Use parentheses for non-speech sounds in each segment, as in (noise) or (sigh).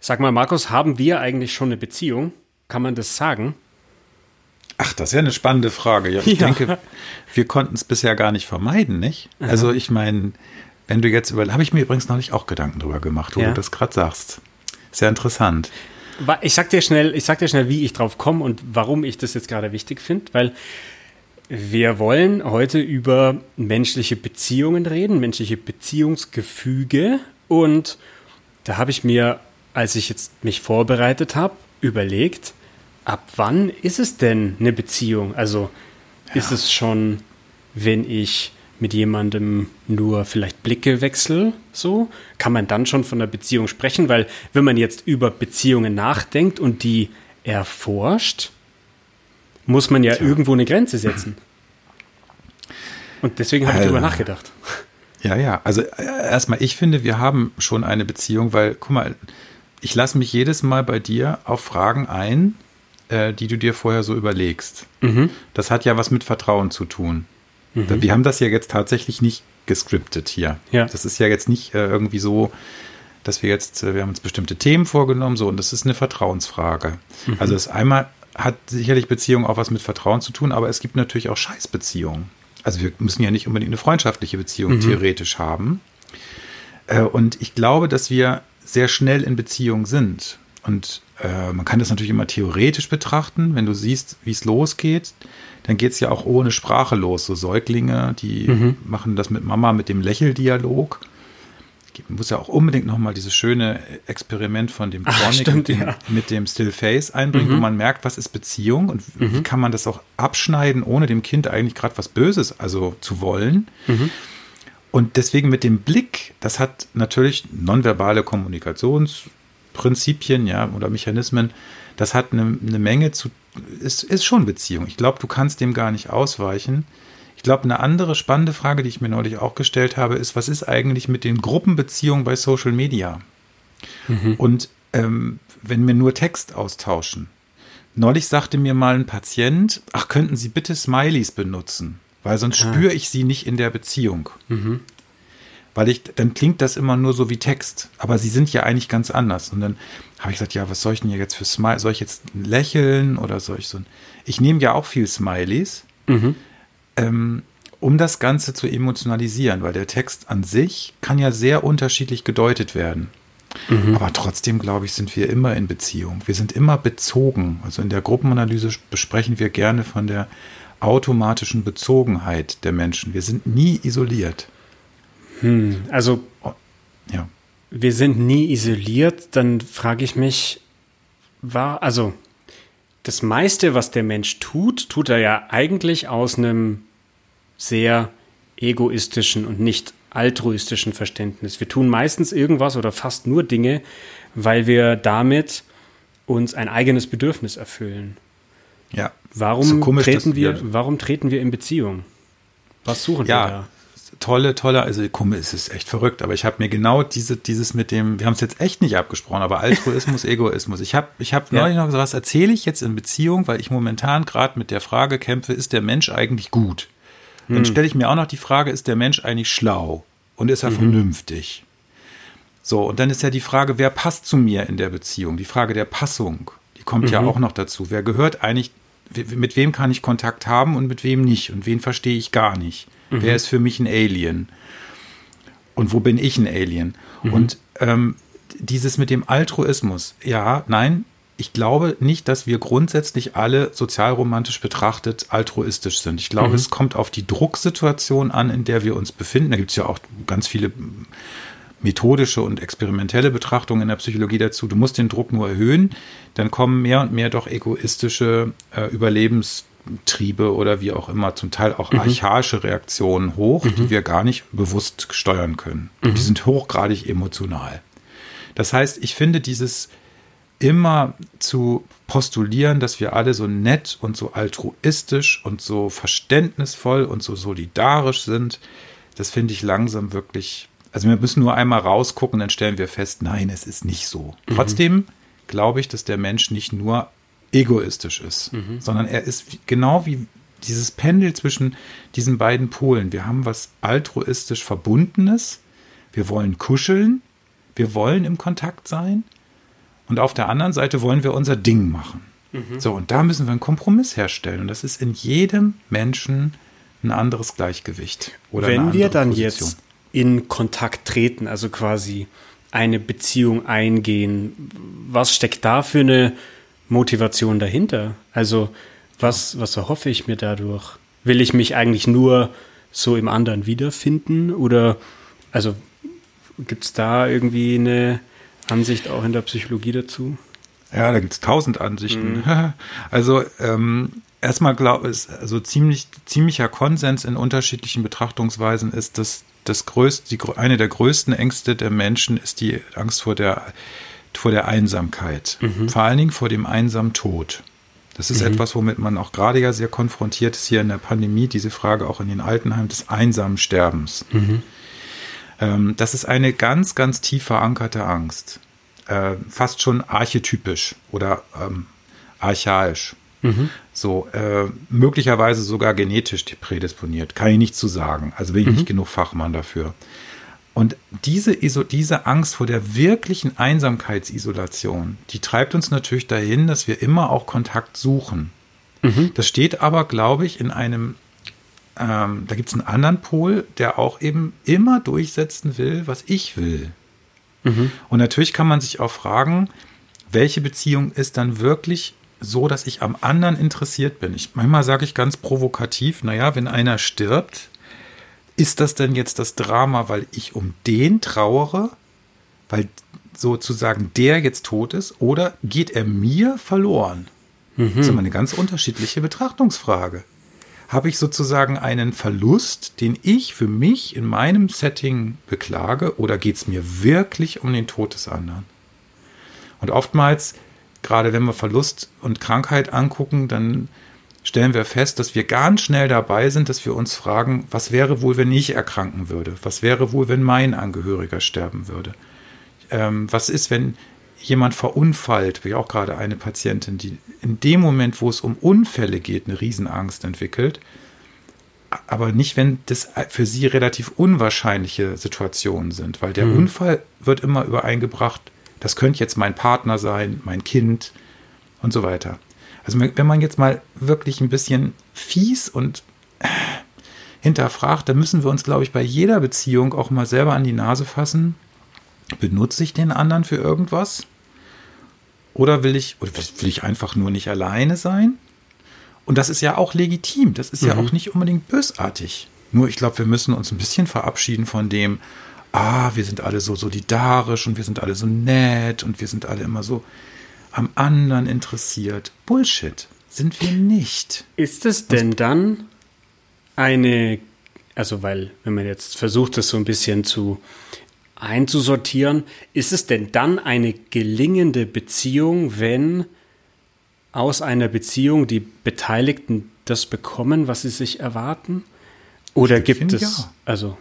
Sag mal, Markus, haben wir eigentlich schon eine Beziehung? Kann man das sagen? Ach, das ist ja eine spannende Frage. Ich ja. denke, wir konnten es bisher gar nicht vermeiden, nicht? Aha. Also ich meine, wenn du jetzt über, habe ich mir übrigens noch nicht auch Gedanken drüber gemacht, wo ja. du das gerade sagst. Sehr interessant. Ich sag dir schnell, ich sag dir schnell, wie ich drauf komme und warum ich das jetzt gerade wichtig finde, weil wir wollen heute über menschliche Beziehungen reden, menschliche Beziehungsgefüge und da habe ich mir, als ich jetzt mich vorbereitet habe, überlegt, ab wann ist es denn eine Beziehung? Also ja. ist es schon, wenn ich mit jemandem nur vielleicht Blicke wechsel, so? Kann man dann schon von einer Beziehung sprechen? Weil wenn man jetzt über Beziehungen nachdenkt und die erforscht, muss man ja Tja. irgendwo eine Grenze setzen. Und deswegen habe ich darüber äh, nachgedacht. Ja, ja. Also äh, erstmal, ich finde, wir haben schon eine Beziehung, weil, guck mal, ich lasse mich jedes Mal bei dir auf Fragen ein, äh, die du dir vorher so überlegst. Mhm. Das hat ja was mit Vertrauen zu tun. Mhm. Wir haben das ja jetzt tatsächlich nicht gescriptet hier. Ja. Das ist ja jetzt nicht äh, irgendwie so, dass wir jetzt, äh, wir haben uns bestimmte Themen vorgenommen, so, und das ist eine Vertrauensfrage. Mhm. Also das einmal hat sicherlich Beziehung auch was mit Vertrauen zu tun, aber es gibt natürlich auch Scheißbeziehungen. Also wir müssen ja nicht unbedingt eine freundschaftliche Beziehung mhm. theoretisch haben. Äh, und ich glaube, dass wir sehr schnell in Beziehung sind. Und äh, man kann das natürlich immer theoretisch betrachten, wenn du siehst, wie es losgeht dann geht es ja auch ohne Sprache los. So Säuglinge, die mhm. machen das mit Mama mit dem Lächeldialog. Man muss ja auch unbedingt nochmal dieses schöne Experiment von dem Chronic ah, mit, dem, ja. mit dem Still Face einbringen, mhm. wo man merkt, was ist Beziehung und mhm. wie kann man das auch abschneiden, ohne dem Kind eigentlich gerade was Böses also zu wollen. Mhm. Und deswegen mit dem Blick, das hat natürlich nonverbale Kommunikationsprinzipien, ja, oder Mechanismen, das hat eine, eine Menge zu ist, ist schon Beziehung. Ich glaube, du kannst dem gar nicht ausweichen. Ich glaube, eine andere spannende Frage, die ich mir neulich auch gestellt habe, ist, was ist eigentlich mit den Gruppenbeziehungen bei Social Media? Mhm. Und ähm, wenn wir nur Text austauschen. Neulich sagte mir mal ein Patient, ach, könnten Sie bitte Smileys benutzen, weil sonst ah. spüre ich sie nicht in der Beziehung. Mhm weil ich, dann klingt das immer nur so wie Text, aber sie sind ja eigentlich ganz anders. Und dann habe ich gesagt, ja, was soll ich denn jetzt für Smile? Soll ich jetzt lächeln oder soll ich so ein. Ich nehme ja auch viel Smileys, mhm. ähm, um das Ganze zu emotionalisieren, weil der Text an sich kann ja sehr unterschiedlich gedeutet werden. Mhm. Aber trotzdem, glaube ich, sind wir immer in Beziehung. Wir sind immer bezogen. Also in der Gruppenanalyse besprechen wir gerne von der automatischen Bezogenheit der Menschen. Wir sind nie isoliert. Hm, also ja. wir sind nie isoliert, dann frage ich mich, war, also das meiste, was der Mensch tut, tut er ja eigentlich aus einem sehr egoistischen und nicht altruistischen Verständnis. Wir tun meistens irgendwas oder fast nur Dinge, weil wir damit uns ein eigenes Bedürfnis erfüllen. Ja. Warum so komisch, treten wir, warum treten wir in Beziehung? Was suchen ja, wir da? Tolle, tolle, also komm, es ist echt verrückt, aber ich habe mir genau diese, dieses mit dem, wir haben es jetzt echt nicht abgesprochen, aber Altruismus, (laughs) Egoismus. Ich habe ich hab ja. neulich noch gesagt, was erzähle ich jetzt in Beziehung, weil ich momentan gerade mit der Frage kämpfe, ist der Mensch eigentlich gut? Dann hm. stelle ich mir auch noch die Frage, ist der Mensch eigentlich schlau? Und ist er mhm. vernünftig? So, und dann ist ja die Frage, wer passt zu mir in der Beziehung? Die Frage der Passung, die kommt mhm. ja auch noch dazu. Wer gehört eigentlich, mit wem kann ich Kontakt haben und mit wem nicht? Und wen verstehe ich gar nicht? Mhm. Wer ist für mich ein Alien? Und wo bin ich ein Alien? Mhm. Und ähm, dieses mit dem Altruismus, ja, nein, ich glaube nicht, dass wir grundsätzlich alle sozialromantisch betrachtet altruistisch sind. Ich glaube, mhm. es kommt auf die Drucksituation an, in der wir uns befinden. Da gibt es ja auch ganz viele methodische und experimentelle Betrachtungen in der Psychologie dazu. Du musst den Druck nur erhöhen, dann kommen mehr und mehr doch egoistische äh, Überlebens Triebe oder wie auch immer, zum Teil auch mhm. archaische Reaktionen hoch, mhm. die wir gar nicht bewusst steuern können. Mhm. Die sind hochgradig emotional. Das heißt, ich finde dieses immer zu postulieren, dass wir alle so nett und so altruistisch und so verständnisvoll und so solidarisch sind, das finde ich langsam wirklich. Also wir müssen nur einmal rausgucken, dann stellen wir fest, nein, es ist nicht so. Mhm. Trotzdem glaube ich, dass der Mensch nicht nur egoistisch ist, mhm. sondern er ist genau wie dieses Pendel zwischen diesen beiden Polen. Wir haben was altruistisch Verbundenes, wir wollen kuscheln, wir wollen im Kontakt sein Und auf der anderen Seite wollen wir unser Ding machen. Mhm. So, und da müssen wir einen Kompromiss herstellen. Und das ist in jedem Menschen ein anderes Gleichgewicht. Oder Wenn wir dann Position. jetzt in Kontakt treten, also quasi eine Beziehung eingehen, was steckt da für eine Motivation dahinter? Also was, was erhoffe ich mir dadurch? Will ich mich eigentlich nur so im anderen wiederfinden? Oder also gibt es da irgendwie eine Ansicht auch in der Psychologie dazu? Ja, da gibt es tausend Ansichten. Mhm. (laughs) Also ähm, erstmal glaube ich, also ziemlich, ziemlicher Konsens in unterschiedlichen Betrachtungsweisen ist, dass das größte, die, eine der größten Ängste der Menschen ist die Angst vor der, vor der Einsamkeit. Mhm. Vor allen Dingen vor dem einsamen Tod. Das ist mhm. etwas, womit man auch gerade ja sehr konfrontiert ist hier in der Pandemie, diese Frage auch in den Altenheimen des einsamen Sterbens. Mhm. Ähm, das ist eine ganz, ganz tief verankerte Angst. Äh, fast schon archetypisch oder ähm, archaisch. Mhm. So, äh, möglicherweise sogar genetisch prädisponiert. Kann ich nicht zu sagen. Also bin ich mhm. nicht genug Fachmann dafür. Und diese, diese Angst vor der wirklichen Einsamkeitsisolation, die treibt uns natürlich dahin, dass wir immer auch Kontakt suchen. Mhm. Das steht aber, glaube ich, in einem, ähm, da gibt es einen anderen Pol, der auch eben immer durchsetzen will, was ich will. Mhm. Und natürlich kann man sich auch fragen, welche Beziehung ist dann wirklich so, dass ich am anderen interessiert bin. Ich, manchmal sage ich ganz provokativ, naja, wenn einer stirbt, ist das denn jetzt das Drama, weil ich um den trauere, weil sozusagen der jetzt tot ist, oder geht er mir verloren? Mhm. Das ist immer eine ganz unterschiedliche Betrachtungsfrage. Habe ich sozusagen einen Verlust, den ich für mich in meinem Setting beklage, oder geht es mir wirklich um den Tod des anderen? Und oftmals gerade wenn wir Verlust und Krankheit angucken, dann stellen wir fest, dass wir ganz schnell dabei sind, dass wir uns fragen, was wäre wohl, wenn ich erkranken würde? Was wäre wohl, wenn mein Angehöriger sterben würde? Ähm, was ist, wenn jemand verunfallt, wie auch gerade eine Patientin, die in dem Moment, wo es um Unfälle geht, eine Riesenangst entwickelt, aber nicht, wenn das für sie relativ unwahrscheinliche Situationen sind, weil der mhm. Unfall wird immer übereingebracht das könnte jetzt mein Partner sein, mein Kind und so weiter. Also wenn man jetzt mal wirklich ein bisschen fies und äh, hinterfragt, dann müssen wir uns, glaube ich, bei jeder Beziehung auch mal selber an die Nase fassen. Benutze ich den anderen für irgendwas? Oder will ich, oder will ich einfach nur nicht alleine sein? Und das ist ja auch legitim. Das ist mhm. ja auch nicht unbedingt bösartig. Nur ich glaube, wir müssen uns ein bisschen verabschieden von dem, ah, wir sind alle so solidarisch und wir sind alle so nett und wir sind alle immer so am anderen interessiert. Bullshit. Sind wir nicht. Ist es denn dann eine, also weil, wenn man jetzt versucht, das so ein bisschen zu einzusortieren, ist es denn dann eine gelingende Beziehung, wenn aus einer Beziehung die Beteiligten das bekommen, was sie sich erwarten? Oder gibt es, ja. also.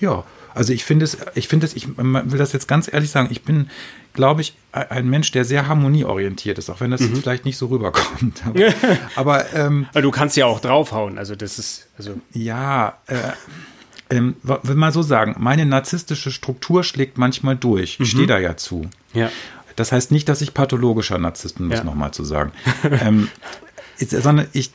Ja, also ich finde es, ich finde es, ich will das jetzt ganz ehrlich sagen, ich bin, glaube ich, ein Mensch, der sehr harmonieorientiert ist, auch wenn das mhm. vielleicht nicht so rüberkommt. Aber, (laughs) aber ähm, du kannst ja auch draufhauen, also das ist, also. Ja, äh, ähm, will mal so sagen, meine narzisstische Struktur schlägt manchmal durch. Ich mhm. stehe da ja zu. Ja. Das heißt nicht, dass ich pathologischer Narzisst bin, ja. nochmal zu sagen. (laughs) ähm, sondern ich,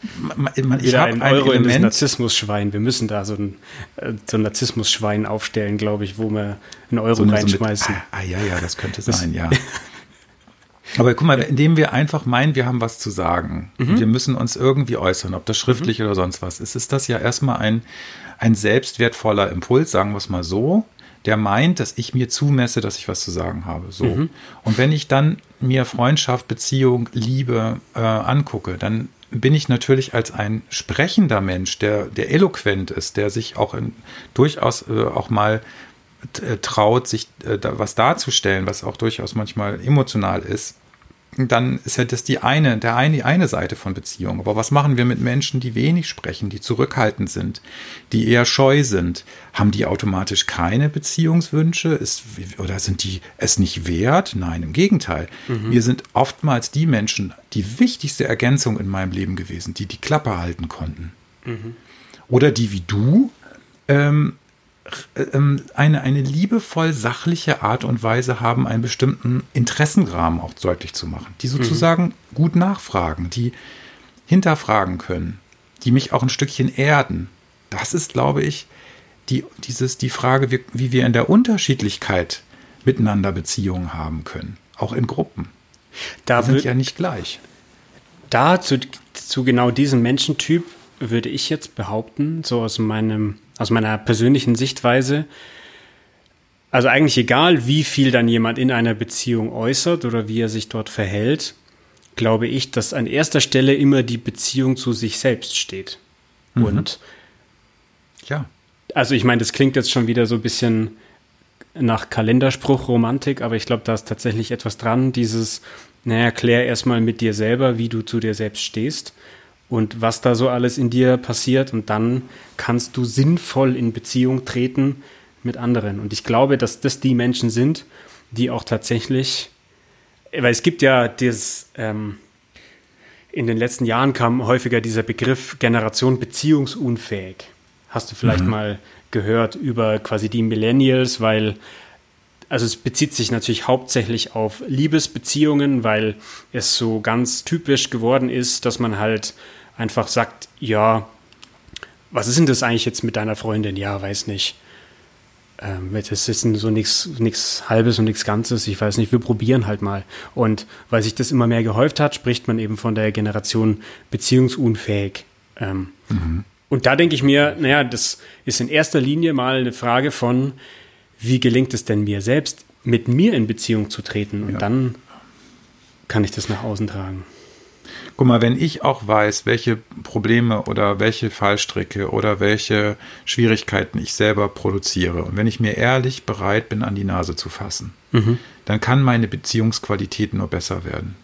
ich habe ein Euro Element. Narzissmus-Schwein. Wir müssen da so ein, äh, so ein Narzissmus-Schwein aufstellen, glaube ich, wo wir einen Euro so reinschmeißen. So mit, ah, ah, ja, ja, das könnte das sein, ja. Aber guck mal, indem wir einfach meinen, wir haben was zu sagen, mhm. wir müssen uns irgendwie äußern, ob das schriftlich mhm. oder sonst was ist, ist das ja erstmal ein, ein selbstwertvoller Impuls, sagen wir es mal so der meint, dass ich mir zumesse, dass ich was zu sagen habe. So. Mhm. Und wenn ich dann mir Freundschaft, Beziehung, Liebe äh, angucke, dann bin ich natürlich als ein sprechender Mensch, der, der eloquent ist, der sich auch in, durchaus äh, auch mal äh, traut, sich äh, da was darzustellen, was auch durchaus manchmal emotional ist, dann ist ja das die eine, der eine, die eine Seite von Beziehung. Aber was machen wir mit Menschen, die wenig sprechen, die zurückhaltend sind, die eher scheu sind? Haben die automatisch keine Beziehungswünsche? Ist, oder sind die es nicht wert? Nein, im Gegenteil. Mhm. Wir sind oftmals die Menschen, die wichtigste Ergänzung in meinem Leben gewesen, die die Klappe halten konnten. Mhm. Oder die wie du ähm, eine, eine liebevoll sachliche Art und Weise haben, einen bestimmten Interessenrahmen auch deutlich zu machen, die sozusagen mhm. gut nachfragen, die hinterfragen können, die mich auch ein Stückchen erden. Das ist, glaube ich, die, dieses, die Frage, wie, wie wir in der Unterschiedlichkeit miteinander Beziehungen haben können, auch in Gruppen. Da wir sind ja nicht gleich. Da zu, zu genau diesem Menschentyp würde ich jetzt behaupten, so aus meinem aus meiner persönlichen Sichtweise, also eigentlich egal, wie viel dann jemand in einer Beziehung äußert oder wie er sich dort verhält, glaube ich, dass an erster Stelle immer die Beziehung zu sich selbst steht. Mhm. Und ja. Also ich meine, das klingt jetzt schon wieder so ein bisschen nach Kalenderspruch Romantik, aber ich glaube, da ist tatsächlich etwas dran, dieses, naja, klär erstmal mit dir selber, wie du zu dir selbst stehst und was da so alles in dir passiert und dann kannst du sinnvoll in Beziehung treten mit anderen. Und ich glaube, dass das die Menschen sind, die auch tatsächlich, weil es gibt ja das, ähm, in den letzten Jahren kam häufiger dieser Begriff Generation beziehungsunfähig. Hast du vielleicht mhm. mal gehört über quasi die Millennials, weil also es bezieht sich natürlich hauptsächlich auf Liebesbeziehungen, weil es so ganz typisch geworden ist, dass man halt einfach sagt, ja, was ist denn das eigentlich jetzt mit deiner Freundin? Ja, weiß nicht. Ähm, das ist so nichts Halbes und nichts Ganzes. Ich weiß nicht, wir probieren halt mal. Und weil sich das immer mehr gehäuft hat, spricht man eben von der Generation beziehungsunfähig. Ähm, mhm. Und da denke ich mir, naja, das ist in erster Linie mal eine Frage von, wie gelingt es denn mir selbst, mit mir in Beziehung zu treten? Und ja. dann kann ich das nach außen tragen. Guck mal, wenn ich auch weiß, welche Probleme oder welche Fallstricke oder welche Schwierigkeiten ich selber produziere und wenn ich mir ehrlich bereit bin, an die Nase zu fassen, mhm. dann kann meine Beziehungsqualität nur besser werden.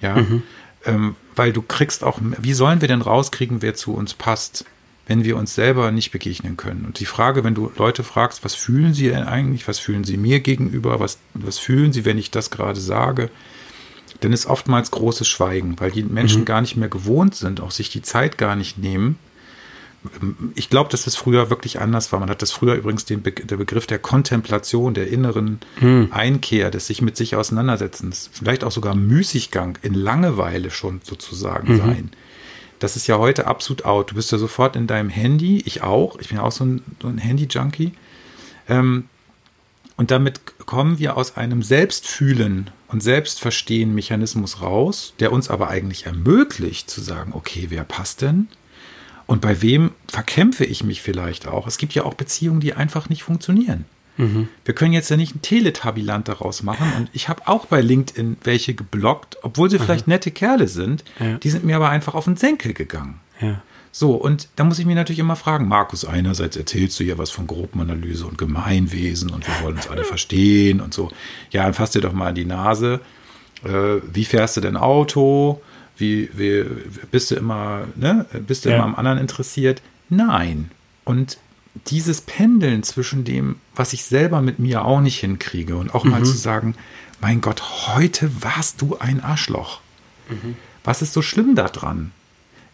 Ja, mhm. ähm, weil du kriegst auch, wie sollen wir denn rauskriegen, wer zu uns passt? Wenn wir uns selber nicht begegnen können. Und die Frage, wenn du Leute fragst, was fühlen sie denn eigentlich, was fühlen sie mir gegenüber, was, was fühlen sie, wenn ich das gerade sage, dann ist oftmals großes Schweigen, weil die Menschen mhm. gar nicht mehr gewohnt sind, auch sich die Zeit gar nicht nehmen. Ich glaube, dass das früher wirklich anders war. Man hat das früher übrigens den Be der Begriff der Kontemplation, der inneren mhm. Einkehr, des sich mit sich auseinandersetzens, vielleicht auch sogar Müßiggang in Langeweile schon sozusagen mhm. sein. Das ist ja heute absolut out. Du bist ja sofort in deinem Handy, ich auch, ich bin ja auch so ein, so ein Handy-Junkie. Ähm, und damit kommen wir aus einem Selbstfühlen und Selbstverstehen-Mechanismus raus, der uns aber eigentlich ermöglicht zu sagen, okay, wer passt denn? Und bei wem verkämpfe ich mich vielleicht auch? Es gibt ja auch Beziehungen, die einfach nicht funktionieren. Mhm. Wir können jetzt ja nicht ein Teletabilant daraus machen. Und ich habe auch bei LinkedIn welche geblockt, obwohl sie mhm. vielleicht nette Kerle sind. Ja. Die sind mir aber einfach auf den Senkel gegangen. Ja. So, und da muss ich mir natürlich immer fragen, Markus, einerseits erzählst du ja was von Gruppenanalyse und Gemeinwesen und wir wollen uns alle verstehen und so. Ja, dann fass dir doch mal an die Nase. Äh, wie fährst du denn Auto? Wie, wie bist du immer, ne? Bist du ja. immer am anderen interessiert? Nein. Und dieses Pendeln zwischen dem, was ich selber mit mir auch nicht hinkriege und auch mhm. mal zu sagen, mein Gott, heute warst du ein Arschloch. Mhm. Was ist so schlimm daran?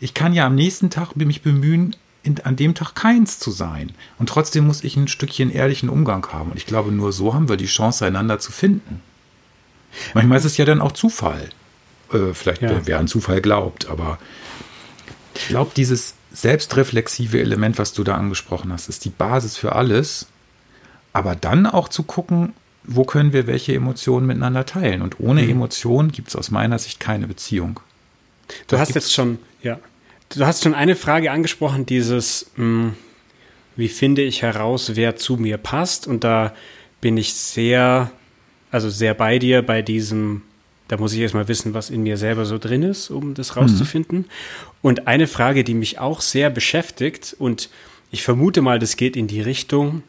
Ich kann ja am nächsten Tag mich bemühen, in, an dem Tag keins zu sein. Und trotzdem muss ich ein Stückchen ehrlichen Umgang haben. Und ich glaube, nur so haben wir die Chance, einander zu finden. Manchmal ist es ja dann auch Zufall. Äh, vielleicht, ja. wer an Zufall glaubt, aber ich glaube, dieses selbstreflexive Element, was du da angesprochen hast, ist die Basis für alles. Aber dann auch zu gucken, wo können wir welche Emotionen miteinander teilen. Und ohne mhm. Emotionen gibt es aus meiner Sicht keine Beziehung. Du hast jetzt schon, ja, Du hast schon eine Frage angesprochen, dieses, mh, hm, wie finde ich heraus, wer zu mir passt? Und da bin ich sehr, also sehr bei dir bei diesem, da muss ich erstmal wissen, was in mir selber so drin ist, um das rauszufinden. Mhm. Und eine Frage, die mich auch sehr beschäftigt und ich vermute mal, das geht in die Richtung,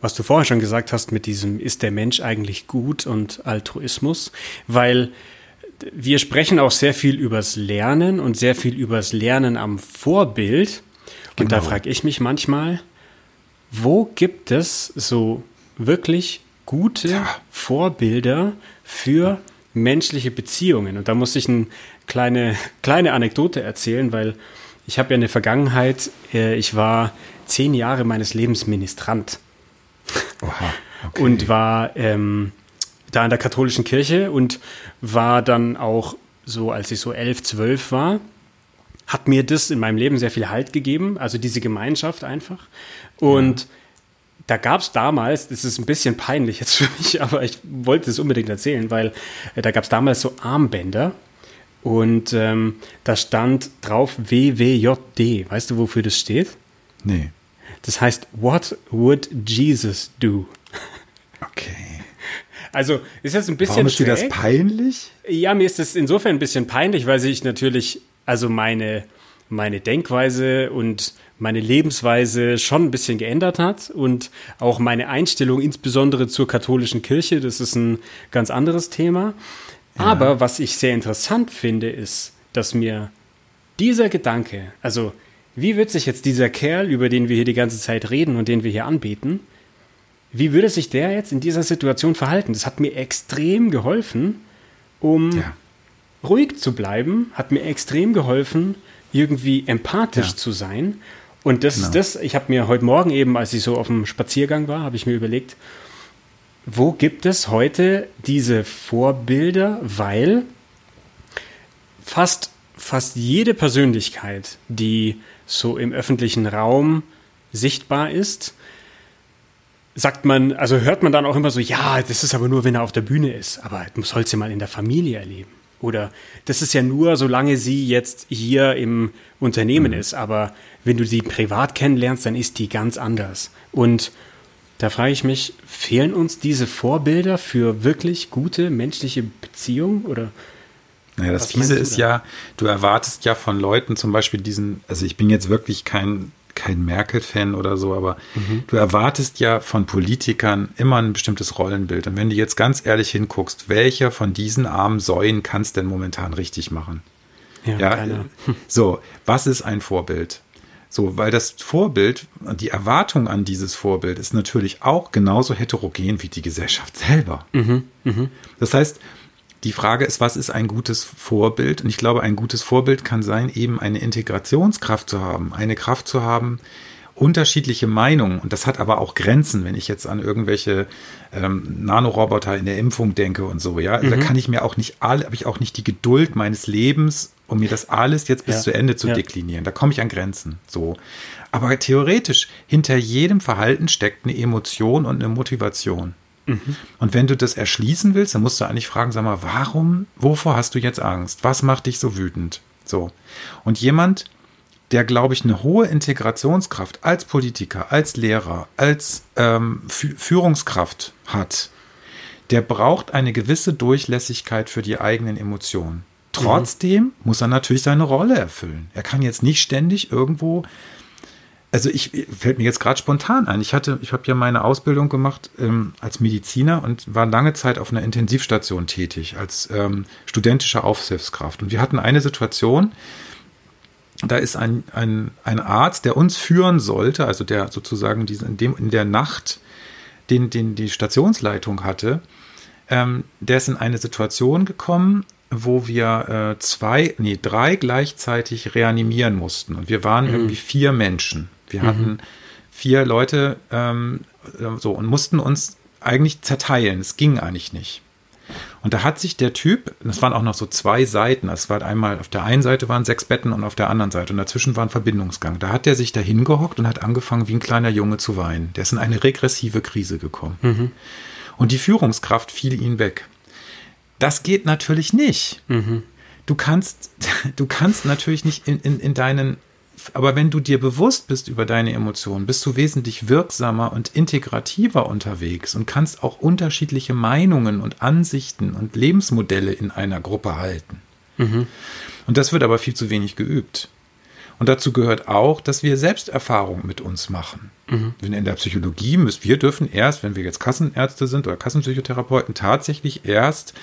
was du vorher schon gesagt hast mit diesem, ist der Mensch eigentlich gut und Altruismus? Weil wir sprechen auch sehr viel übers Lernen und sehr viel übers Lernen am Vorbild. Genau. Und da genau. frage ich mich manchmal, wo gibt es so wirklich gute. Vorbilder für menschliche Beziehungen? Und da muss ich eine kleine, kleine Anekdote erzählen, weil ich habe ja eine Vergangenheit. Äh, ich war zehn Jahre meines Lebens Ministrant. Oha, okay. Und war ähm, da in der katholischen Kirche und war dann auch so, als ich so elf, zwölf war, hat mir das in meinem Leben sehr viel Halt gegeben, also diese Gemeinschaft einfach. Und ja. Da gab es damals, das ist ein bisschen peinlich jetzt für mich, (laughs) aber ich wollte es unbedingt erzählen, weil äh, da gab es damals so Armbänder und ähm, da stand drauf WWJD. Weißt du, wofür das steht? Nee. Das heißt, What would Jesus do? Okay. (laughs) Also ist das ein bisschen. Warum ist dir das peinlich? Ja, mir ist das insofern ein bisschen peinlich, weil sich natürlich, also meine, meine Denkweise und meine Lebensweise schon ein bisschen geändert hat und auch meine Einstellung insbesondere zur katholischen Kirche, das ist ein ganz anderes Thema. Ja. Aber was ich sehr interessant finde, ist, dass mir dieser Gedanke, also wie wird sich jetzt dieser Kerl, über den wir hier die ganze Zeit reden und den wir hier anbeten, wie würde sich der jetzt in dieser Situation verhalten? Das hat mir extrem geholfen, um ja. ruhig zu bleiben, hat mir extrem geholfen, irgendwie empathisch ja. zu sein. Und das genau. ist das, ich habe mir heute Morgen eben, als ich so auf dem Spaziergang war, habe ich mir überlegt, wo gibt es heute diese Vorbilder, weil fast, fast jede Persönlichkeit, die so im öffentlichen Raum sichtbar ist, sagt man, also hört man dann auch immer so, ja, das ist aber nur, wenn er auf der Bühne ist, aber du sollst ja mal in der Familie erleben. Oder das ist ja nur, solange sie jetzt hier im Unternehmen mhm. ist, aber wenn du sie privat kennenlernst, dann ist die ganz anders. Und da frage ich mich, fehlen uns diese Vorbilder für wirklich gute menschliche Beziehungen oder naja, das Fiese ist ja, du erwartest ja von Leuten zum Beispiel diesen, also ich bin jetzt wirklich kein kein Merkel-Fan oder so, aber mhm. du erwartest ja von Politikern immer ein bestimmtes Rollenbild. Und wenn du jetzt ganz ehrlich hinguckst, welcher von diesen armen Säuen kannst denn momentan richtig machen? Ja, ja (laughs) so, was ist ein Vorbild? So, weil das Vorbild, die Erwartung an dieses Vorbild ist natürlich auch genauso heterogen wie die Gesellschaft selber. Mhm, mh. Das heißt, die Frage ist, was ist ein gutes Vorbild? Und ich glaube, ein gutes Vorbild kann sein, eben eine Integrationskraft zu haben, eine Kraft zu haben, unterschiedliche Meinungen. Und das hat aber auch Grenzen, wenn ich jetzt an irgendwelche ähm, Nanoroboter in der Impfung denke und so. Ja, mhm. da kann ich mir auch nicht alle, habe ich auch nicht die Geduld meines Lebens, um mir das alles jetzt bis ja. zu Ende zu ja. deklinieren. Da komme ich an Grenzen. So. Aber theoretisch, hinter jedem Verhalten steckt eine Emotion und eine Motivation. Mhm. Und wenn du das erschließen willst, dann musst du eigentlich fragen, sag mal, warum, wovor hast du jetzt Angst? Was macht dich so wütend? So. Und jemand, der, glaube ich, eine hohe Integrationskraft als Politiker, als Lehrer, als ähm, Führungskraft hat, der braucht eine gewisse Durchlässigkeit für die eigenen Emotionen. Trotzdem mhm. muss er natürlich seine Rolle erfüllen. Er kann jetzt nicht ständig irgendwo also ich fällt mir jetzt gerade spontan ein. Ich hatte, ich habe ja meine Ausbildung gemacht ähm, als Mediziner und war lange Zeit auf einer Intensivstation tätig als ähm, studentische Aufsichtskraft. Und wir hatten eine Situation, da ist ein, ein, ein Arzt, der uns führen sollte, also der sozusagen diese, in, dem, in der Nacht den, den die Stationsleitung hatte, ähm, der ist in eine Situation gekommen, wo wir äh, zwei, nee, drei gleichzeitig reanimieren mussten. Und wir waren mhm. irgendwie vier Menschen. Wir mhm. hatten vier Leute ähm, so und mussten uns eigentlich zerteilen. Es ging eigentlich nicht. Und da hat sich der Typ, das waren auch noch so zwei Seiten, es war einmal auf der einen Seite waren sechs Betten und auf der anderen Seite und dazwischen war ein Verbindungsgang. Da hat der sich da hingehockt und hat angefangen, wie ein kleiner Junge zu weinen. Der ist in eine regressive Krise gekommen. Mhm. Und die Führungskraft fiel ihn weg. Das geht natürlich nicht. Mhm. Du kannst, (laughs) du kannst natürlich nicht in, in, in deinen aber wenn du dir bewusst bist über deine Emotionen, bist du wesentlich wirksamer und integrativer unterwegs und kannst auch unterschiedliche Meinungen und Ansichten und Lebensmodelle in einer Gruppe halten. Mhm. Und das wird aber viel zu wenig geübt. Und dazu gehört auch, dass wir Selbsterfahrung mit uns machen. Mhm. In der Psychologie müssen wir dürfen erst, wenn wir jetzt Kassenärzte sind oder Kassenpsychotherapeuten, tatsächlich erst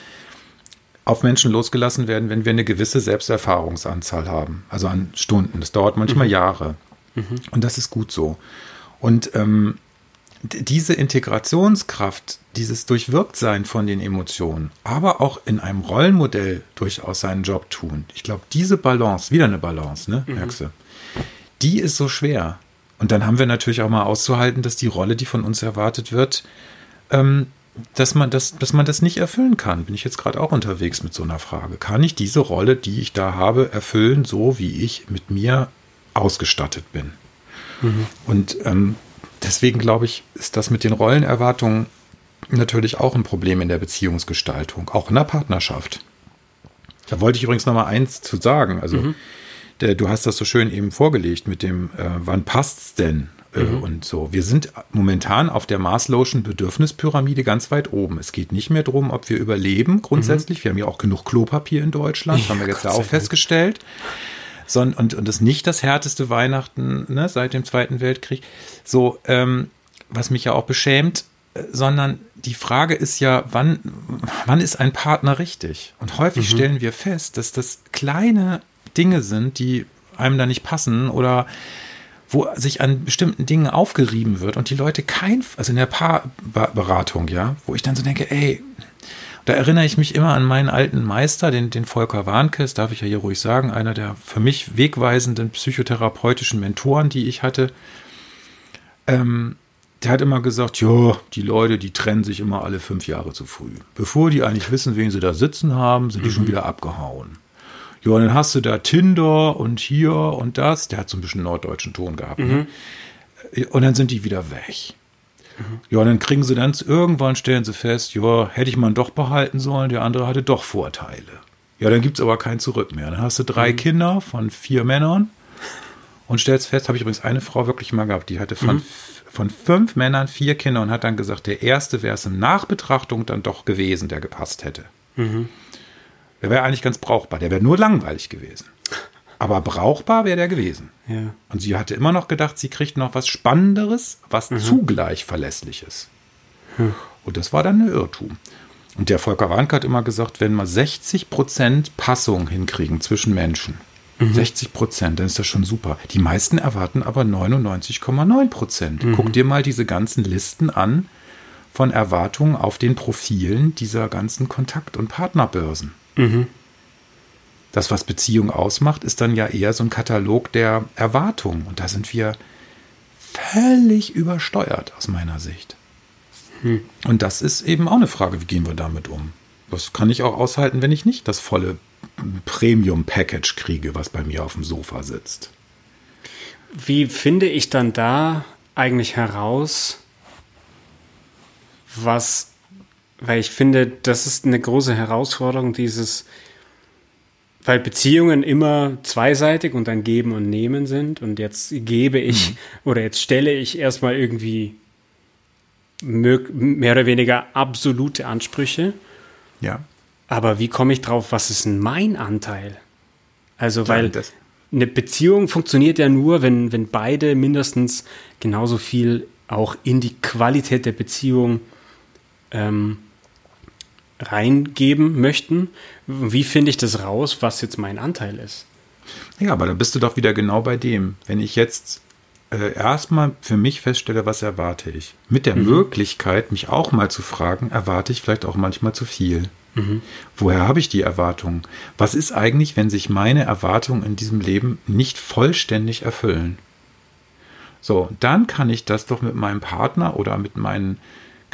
auf Menschen losgelassen werden, wenn wir eine gewisse Selbsterfahrungsanzahl haben, also an Stunden. Das dauert manchmal mhm. Jahre. Mhm. Und das ist gut so. Und ähm, diese Integrationskraft, dieses Durchwirktsein von den Emotionen, aber auch in einem Rollenmodell durchaus seinen Job tun. Ich glaube, diese Balance, wieder eine Balance, ne, mhm. merkst du, die ist so schwer. Und dann haben wir natürlich auch mal auszuhalten, dass die Rolle, die von uns erwartet wird, ähm, dass man das, dass man das nicht erfüllen kann. Bin ich jetzt gerade auch unterwegs mit so einer Frage. Kann ich diese Rolle, die ich da habe, erfüllen, so wie ich mit mir ausgestattet bin? Mhm. Und ähm, deswegen glaube ich, ist das mit den Rollenerwartungen natürlich auch ein Problem in der Beziehungsgestaltung, auch in der Partnerschaft. Da wollte ich übrigens noch mal eins zu sagen. Also, mhm. der, du hast das so schön eben vorgelegt mit dem, äh, wann passt's denn? Äh, mhm. Und so. Wir sind momentan auf der maßlosen Bedürfnispyramide ganz weit oben. Es geht nicht mehr darum, ob wir überleben grundsätzlich. Mhm. Wir haben ja auch genug Klopapier in Deutschland, ja, haben wir jetzt Gott auch festgestellt. Sondern und, und das nicht das härteste Weihnachten ne, seit dem Zweiten Weltkrieg. So, ähm, was mich ja auch beschämt, äh, sondern die Frage ist ja, wann, wann ist ein Partner richtig? Und häufig mhm. stellen wir fest, dass das kleine Dinge sind, die einem da nicht passen oder wo sich an bestimmten Dingen aufgerieben wird und die Leute kein, also in der Paarberatung, ja, wo ich dann so denke, ey, da erinnere ich mich immer an meinen alten Meister, den, den Volker Warnke, das darf ich ja hier ruhig sagen, einer der für mich wegweisenden psychotherapeutischen Mentoren, die ich hatte. Ähm, der hat immer gesagt, ja, die Leute, die trennen sich immer alle fünf Jahre zu früh. Bevor die eigentlich wissen, wen sie da sitzen haben, sind die schon mhm. wieder abgehauen. Ja, und dann hast du da Tinder und hier und das. Der hat so ein bisschen norddeutschen Ton gehabt. Ne? Mhm. Ne? Und dann sind die wieder weg. Mhm. Ja, und dann kriegen sie dann irgendwann stellen sie fest, ja, hätte ich man doch behalten sollen, der andere hatte doch Vorteile. Ja, dann gibt es aber kein Zurück mehr. Dann hast du drei mhm. Kinder von vier Männern und stellst fest, habe ich übrigens eine Frau wirklich mal gehabt, die hatte von, mhm. von fünf Männern vier Kinder und hat dann gesagt, der erste wäre es in Nachbetrachtung dann doch gewesen, der gepasst hätte. Mhm. Der wäre eigentlich ganz brauchbar, der wäre nur langweilig gewesen. Aber brauchbar wäre der gewesen. Ja. Und sie hatte immer noch gedacht, sie kriegt noch was Spannenderes, was mhm. zugleich Verlässliches. Mhm. Und das war dann ein Irrtum. Und der Volker Warnke hat immer gesagt, wenn wir 60 Prozent Passung hinkriegen zwischen Menschen, mhm. 60 Prozent, dann ist das schon super. Die meisten erwarten aber 99,9 Prozent. Mhm. Guck dir mal diese ganzen Listen an von Erwartungen auf den Profilen dieser ganzen Kontakt- und Partnerbörsen. Mhm das, was Beziehung ausmacht, ist dann ja eher so ein Katalog der Erwartungen. Und da sind wir völlig übersteuert aus meiner Sicht. Hm. Und das ist eben auch eine Frage, wie gehen wir damit um? Das kann ich auch aushalten, wenn ich nicht das volle Premium-Package kriege, was bei mir auf dem Sofa sitzt. Wie finde ich dann da eigentlich heraus, was, weil ich finde, das ist eine große Herausforderung, dieses weil Beziehungen immer zweiseitig und ein Geben und Nehmen sind. Und jetzt gebe ich mhm. oder jetzt stelle ich erstmal irgendwie mehr oder weniger absolute Ansprüche. Ja. Aber wie komme ich drauf, was ist denn mein Anteil? Also, weil ja, eine Beziehung funktioniert ja nur, wenn, wenn beide mindestens genauso viel auch in die Qualität der Beziehung ähm, reingeben möchten. Wie finde ich das raus, was jetzt mein Anteil ist? Ja, aber da bist du doch wieder genau bei dem. Wenn ich jetzt äh, erstmal für mich feststelle, was erwarte ich, mit der mhm. Möglichkeit, mich auch mal zu fragen, erwarte ich vielleicht auch manchmal zu viel. Mhm. Woher habe ich die Erwartungen? Was ist eigentlich, wenn sich meine Erwartungen in diesem Leben nicht vollständig erfüllen? So, dann kann ich das doch mit meinem Partner oder mit meinen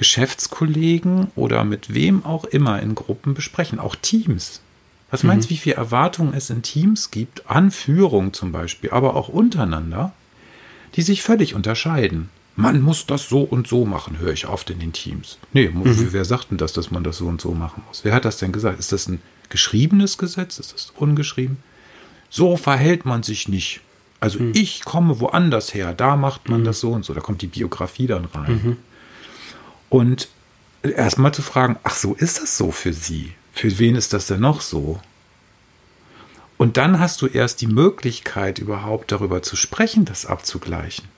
Geschäftskollegen oder mit wem auch immer in Gruppen besprechen, auch Teams. Was meinst du, mhm. wie viele Erwartungen es in Teams gibt, an Führung zum Beispiel, aber auch untereinander, die sich völlig unterscheiden? Man muss das so und so machen, höre ich oft in den Teams. Nee, mhm. wer sagt denn das, dass man das so und so machen muss? Wer hat das denn gesagt? Ist das ein geschriebenes Gesetz? Ist das ungeschrieben? So verhält man sich nicht. Also mhm. ich komme woanders her, da macht man mhm. das so und so. Da kommt die Biografie dann rein. Und erstmal zu fragen, ach so, ist das so für Sie? Für wen ist das denn noch so? Und dann hast du erst die Möglichkeit, überhaupt darüber zu sprechen, das abzugleichen.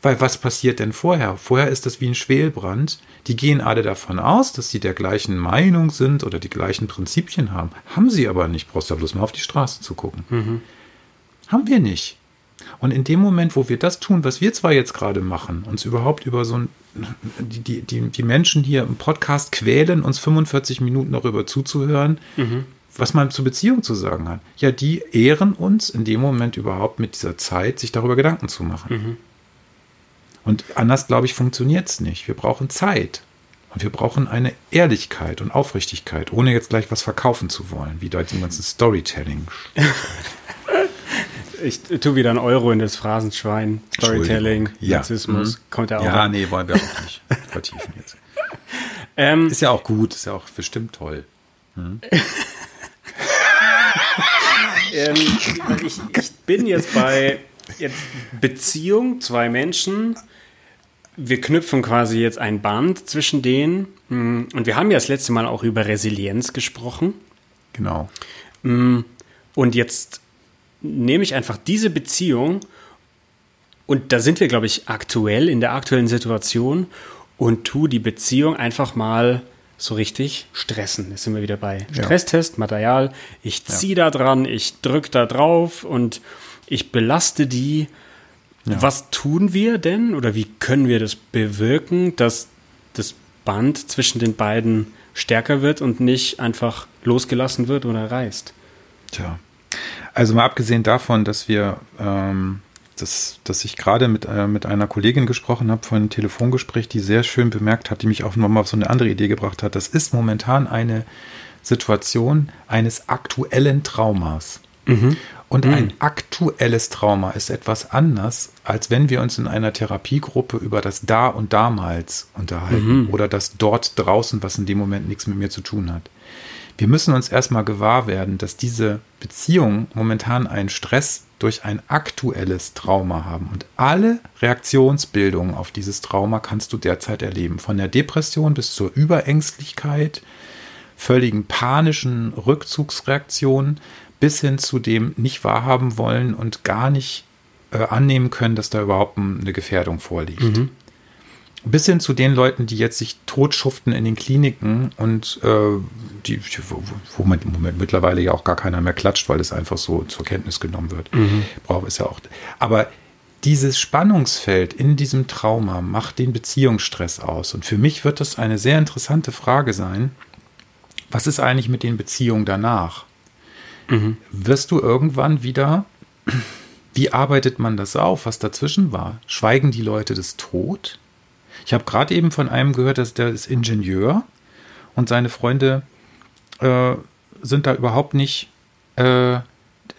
Weil was passiert denn vorher? Vorher ist das wie ein Schwelbrand. Die gehen alle davon aus, dass sie der gleichen Meinung sind oder die gleichen Prinzipien haben. Haben sie aber nicht. Brauchst du bloß mal auf die Straße zu gucken. Mhm. Haben wir nicht. Und in dem Moment, wo wir das tun, was wir zwar jetzt gerade machen, uns überhaupt über so ein die, die, die, die Menschen hier im Podcast quälen, uns 45 Minuten darüber zuzuhören, mhm. was man zur Beziehung zu sagen hat. Ja, die ehren uns in dem Moment überhaupt mit dieser Zeit, sich darüber Gedanken zu machen. Mhm. Und anders, glaube ich, funktioniert es nicht. Wir brauchen Zeit. Und wir brauchen eine Ehrlichkeit und Aufrichtigkeit, ohne jetzt gleich was verkaufen zu wollen, wie da im ganzen Storytelling. (laughs) ich tue wieder ein Euro in das Phrasenschwein. Storytelling, ja. Narzissmus, mhm. kommt ja auch. Ja, an. nee, wollen wir auch nicht (laughs) vertiefen jetzt. Ähm, ist ja auch gut, ist ja auch bestimmt toll. Hm? (laughs) ähm, ich, ich bin jetzt bei jetzt Beziehung, zwei Menschen, wir knüpfen quasi jetzt ein Band zwischen denen. Mm, und wir haben ja das letzte Mal auch über Resilienz gesprochen. Genau. Mm, und jetzt nehme ich einfach diese Beziehung und da sind wir, glaube ich, aktuell in der aktuellen Situation und tu die Beziehung einfach mal so richtig stressen. Jetzt sind wir wieder bei ja. Stresstest, Material. Ich ziehe ja. da dran, ich drücke da drauf und ich belaste die ja. Was tun wir denn oder wie können wir das bewirken, dass das Band zwischen den beiden stärker wird und nicht einfach losgelassen wird oder reißt? Tja, also mal abgesehen davon, dass wir, ähm, dass, dass ich gerade mit, äh, mit einer Kollegin gesprochen habe von einem Telefongespräch, die sehr schön bemerkt hat, die mich auch nochmal auf so eine andere Idee gebracht hat. Das ist momentan eine Situation eines aktuellen Traumas. Mhm. Und mhm. ein aktuelles Trauma ist etwas anders, als wenn wir uns in einer Therapiegruppe über das Da und Damals unterhalten mhm. oder das dort draußen, was in dem Moment nichts mit mir zu tun hat. Wir müssen uns erstmal gewahr werden, dass diese Beziehungen momentan einen Stress durch ein aktuelles Trauma haben. Und alle Reaktionsbildungen auf dieses Trauma kannst du derzeit erleben. Von der Depression bis zur Überängstlichkeit, völligen panischen Rückzugsreaktionen bis hin zu dem nicht wahrhaben wollen und gar nicht äh, annehmen können, dass da überhaupt eine Gefährdung vorliegt. Mhm. Bis hin zu den Leuten, die jetzt sich totschuften in den Kliniken und äh, die, wo, wo man im Moment mittlerweile ja auch gar keiner mehr klatscht, weil es einfach so zur Kenntnis genommen wird. Mhm. Braucht es ja auch. Aber dieses Spannungsfeld in diesem Trauma macht den Beziehungsstress aus. Und für mich wird das eine sehr interessante Frage sein. Was ist eigentlich mit den Beziehungen danach? mhm. wirst du irgendwann wieder, wie arbeitet man das auf, was dazwischen war? Schweigen die Leute das tot? Ich habe gerade eben von einem gehört, dass der ist Ingenieur und seine Freunde äh, sind da überhaupt nicht. Äh,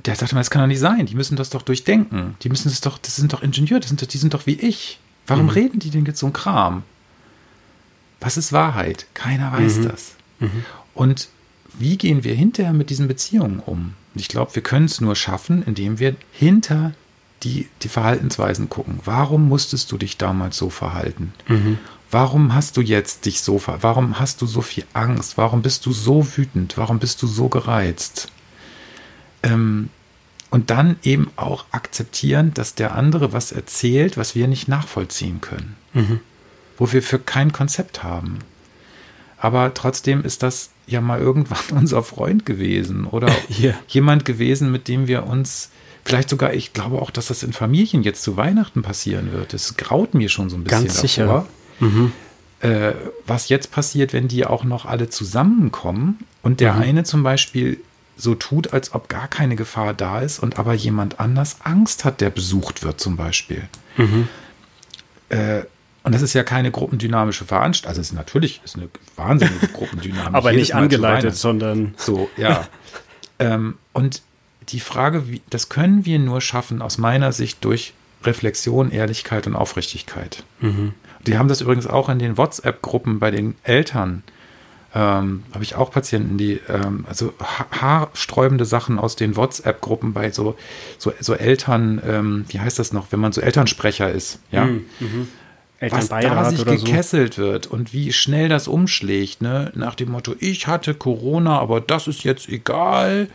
der sagte mal, das kann doch nicht sein. Die müssen das doch durchdenken. Die müssen das doch, das sind doch Ingenieure, das sind doch, die sind doch wie ich. Warum mhm. reden die denn jetzt so ein Kram? Was ist Wahrheit? Keiner weiß mhm. das. Mhm. Und wie gehen wir hinterher mit diesen Beziehungen um? Und ich glaube, wir können es nur schaffen, indem wir hinter die, die Verhaltensweisen gucken. Warum musstest du dich damals so verhalten? Mhm. Warum hast du jetzt dich so ver Warum hast du so viel Angst? Warum bist du so wütend? Warum bist du so gereizt? Ähm, und dann eben auch akzeptieren, dass der andere was erzählt, was wir nicht nachvollziehen können. Mhm. Wo wir für kein Konzept haben. Aber trotzdem ist das ja mal irgendwann (laughs) unser Freund gewesen oder yeah. jemand gewesen, mit dem wir uns vielleicht sogar, ich glaube auch, dass das in Familien jetzt zu Weihnachten passieren wird. Das graut mir schon so ein bisschen Ganz davor. sicher. Mhm. Äh, was jetzt passiert, wenn die auch noch alle zusammenkommen und der mhm. eine zum Beispiel so tut, als ob gar keine Gefahr da ist und aber jemand anders Angst hat, der besucht wird zum Beispiel. Mhm. Äh, und das ist ja keine gruppendynamische Veranstaltung. Also es ist natürlich ist eine wahnsinnige (laughs) Gruppendynamik. Aber nicht angeleitet, sondern. So, ja. (laughs) ähm, und die Frage, wie, das können wir nur schaffen, aus meiner Sicht, durch Reflexion, Ehrlichkeit und Aufrichtigkeit. Mhm. Die haben das übrigens auch in den WhatsApp-Gruppen bei den Eltern. Ähm, habe ich auch Patienten, die ähm, also haarsträubende Sachen aus den WhatsApp-Gruppen bei so, so, so Eltern, ähm, wie heißt das noch, wenn man so Elternsprecher ist, ja. Mhm. mhm was da sich gekesselt so. wird und wie schnell das umschlägt, ne? Nach dem Motto, ich hatte Corona, aber das ist jetzt egal.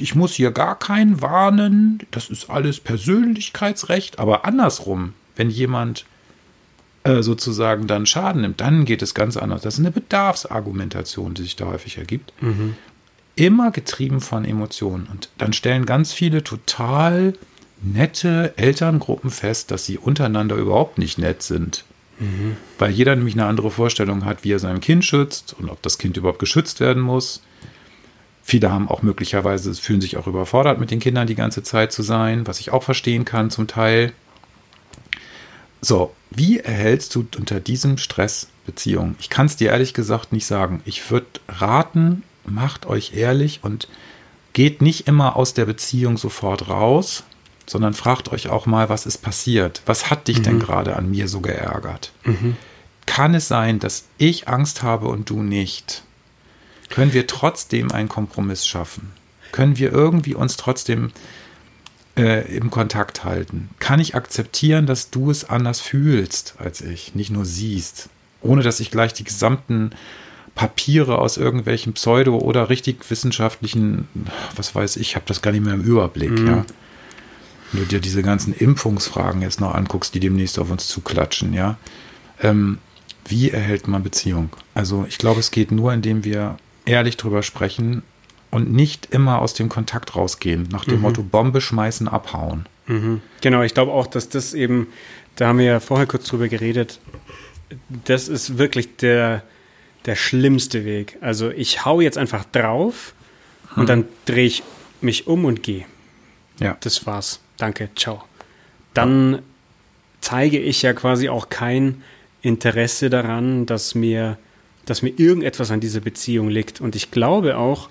Ich muss hier gar keinen warnen. Das ist alles Persönlichkeitsrecht. Aber andersrum, wenn jemand äh, sozusagen dann Schaden nimmt, dann geht es ganz anders. Das ist eine Bedarfsargumentation, die sich da häufig ergibt. Mhm. Immer getrieben von Emotionen. Und dann stellen ganz viele total nette Elterngruppen fest, dass sie untereinander überhaupt nicht nett sind. Mhm. Weil jeder nämlich eine andere Vorstellung hat, wie er sein Kind schützt und ob das Kind überhaupt geschützt werden muss. Viele haben auch möglicherweise, fühlen sich auch überfordert, mit den Kindern die ganze Zeit zu sein, was ich auch verstehen kann zum Teil. So, wie erhältst du unter diesem Stress Beziehungen? Ich kann es dir ehrlich gesagt nicht sagen. Ich würde raten, macht euch ehrlich und geht nicht immer aus der Beziehung sofort raus, sondern fragt euch auch mal, was ist passiert? Was hat dich mhm. denn gerade an mir so geärgert? Mhm. Kann es sein, dass ich Angst habe und du nicht? Können wir trotzdem einen Kompromiss schaffen? Können wir irgendwie uns trotzdem äh, im Kontakt halten? Kann ich akzeptieren, dass du es anders fühlst als ich, nicht nur siehst? Ohne dass ich gleich die gesamten Papiere aus irgendwelchen Pseudo- oder richtig wissenschaftlichen, was weiß ich, habe das gar nicht mehr im Überblick, mhm. ja. Wenn du dir diese ganzen Impfungsfragen jetzt noch anguckst, die demnächst auf uns zuklatschen, ja. Ähm, wie erhält man Beziehung? Also ich glaube, es geht nur, indem wir ehrlich drüber sprechen und nicht immer aus dem Kontakt rausgehen, nach dem mhm. Motto Bombe schmeißen, abhauen. Mhm. Genau, ich glaube auch, dass das eben, da haben wir ja vorher kurz drüber geredet, das ist wirklich der, der schlimmste Weg. Also ich hau jetzt einfach drauf hm. und dann drehe ich mich um und gehe. Ja. Das war's. Danke, ciao. Dann ja. zeige ich ja quasi auch kein Interesse daran, dass mir, dass mir irgendetwas an dieser Beziehung liegt. Und ich glaube auch,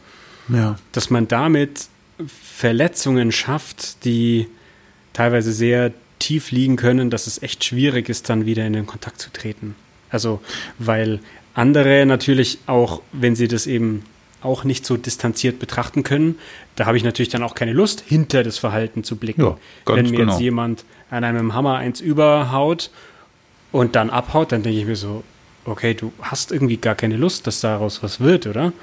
ja. dass man damit Verletzungen schafft, die teilweise sehr tief liegen können, dass es echt schwierig ist, dann wieder in den Kontakt zu treten. Also, weil andere natürlich auch, wenn sie das eben auch nicht so distanziert betrachten können, da habe ich natürlich dann auch keine Lust, hinter das Verhalten zu blicken. Ja, wenn mir genau. jetzt jemand an einem Hammer eins überhaut und dann abhaut, dann denke ich mir so, okay, du hast irgendwie gar keine Lust, dass daraus was wird, oder?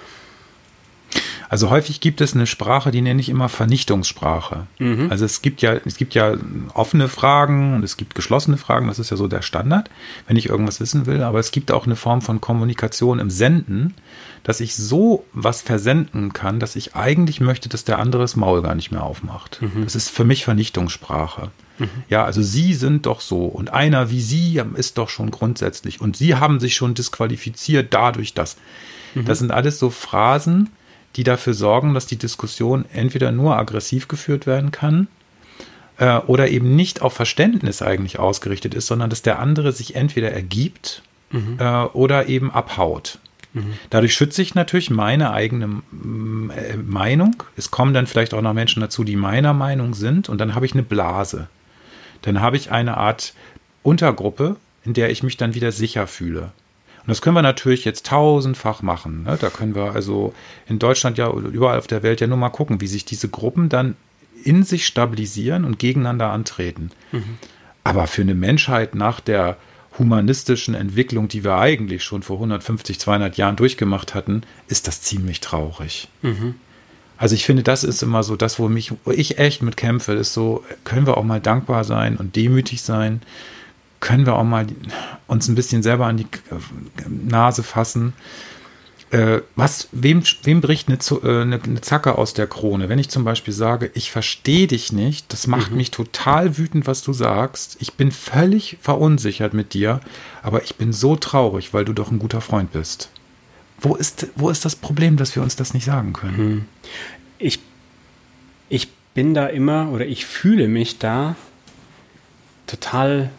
Also häufig gibt es eine Sprache, die nenne ich immer Vernichtungssprache. Mhm. Also es gibt ja, es gibt ja offene Fragen und es gibt geschlossene Fragen, das ist ja so der Standard, wenn ich irgendwas wissen will, aber es gibt auch eine Form von Kommunikation im Senden, dass ich so was versenden kann, dass ich eigentlich möchte, dass der andere das Maul gar nicht mehr aufmacht. Mhm. Das ist für mich Vernichtungssprache. Mhm. Ja, also Sie sind doch so und einer wie Sie ist doch schon grundsätzlich und Sie haben sich schon disqualifiziert dadurch, dass. Mhm. Das sind alles so Phrasen, die dafür sorgen, dass die Diskussion entweder nur aggressiv geführt werden kann äh, oder eben nicht auf Verständnis eigentlich ausgerichtet ist, sondern dass der andere sich entweder ergibt mhm. äh, oder eben abhaut. Mhm. Dadurch schütze ich natürlich meine eigene äh, Meinung. Es kommen dann vielleicht auch noch Menschen dazu, die meiner Meinung sind und dann habe ich eine Blase. Dann habe ich eine Art Untergruppe, in der ich mich dann wieder sicher fühle. Und das können wir natürlich jetzt tausendfach machen. Ne? Da können wir also in Deutschland ja oder überall auf der Welt ja nur mal gucken, wie sich diese Gruppen dann in sich stabilisieren und gegeneinander antreten. Mhm. Aber für eine Menschheit nach der humanistischen Entwicklung, die wir eigentlich schon vor 150, 200 Jahren durchgemacht hatten, ist das ziemlich traurig. Mhm. Also ich finde, das ist immer so das, wo mich, wo ich echt mit kämpfe, ist so, können wir auch mal dankbar sein und demütig sein können wir auch mal uns ein bisschen selber an die Nase fassen. Äh, was, wem, wem bricht eine, äh, eine, eine, Zacke aus der Krone? Wenn ich zum Beispiel sage, ich verstehe dich nicht, das macht mhm. mich total wütend, was du sagst. Ich bin völlig verunsichert mit dir, aber ich bin so traurig, weil du doch ein guter Freund bist. Wo ist, wo ist das Problem, dass wir uns das nicht sagen können? Mhm. Ich, ich bin da immer oder ich fühle mich da total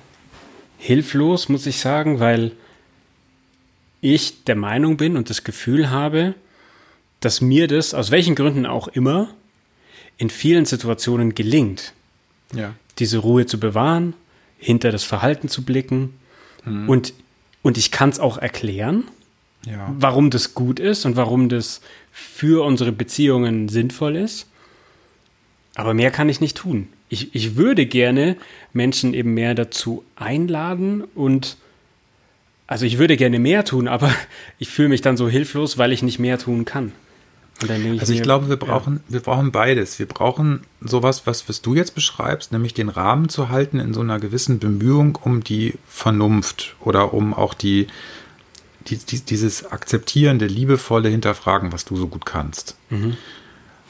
hilflos, muss ich sagen, weil ich der Meinung bin und das Gefühl habe, dass mir das, aus welchen Gründen auch immer, in vielen Situationen gelingt, ja. diese Ruhe zu bewahren, hinter das Verhalten zu blicken. Mhm. Und, und ich kann es auch erklären, ja. warum das gut ist und warum das für unsere Beziehungen sinnvoll ist. Aber mehr kann ich nicht tun ich, ich würde gerne Menschen eben mehr dazu einladen und also ich würde gerne mehr tun, aber (laughs) ich fühle mich dann so hilflos, weil ich nicht mehr tun kann. Ich also ich mir, glaube, wir brauchen, ja. wir brauchen beides. Wir brauchen sowas, was, was du jetzt beschreibst, nämlich den Rahmen zu halten in so einer gewissen Bemühung um die Vernunft oder um auch die, die, die dieses akzeptierende, liebevolle Hinterfragen, was du so gut kannst. Mhm.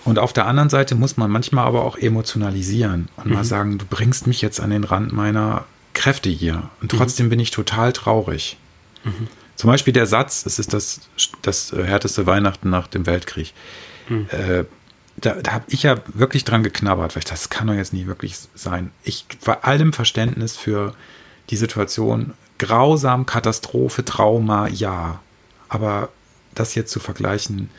Und auf der anderen Seite muss man manchmal aber auch emotionalisieren und mhm. mal sagen, du bringst mich jetzt an den Rand meiner Kräfte hier. Und trotzdem mhm. bin ich total traurig. Mhm. Zum Beispiel der Satz, es ist das, das härteste Weihnachten nach dem Weltkrieg. Mhm. Äh, da, da habe ich ja wirklich dran geknabbert, weil ich das kann doch jetzt nie wirklich sein. Ich bei allem Verständnis für die Situation, grausam, Katastrophe, Trauma, ja. Aber das jetzt zu vergleichen,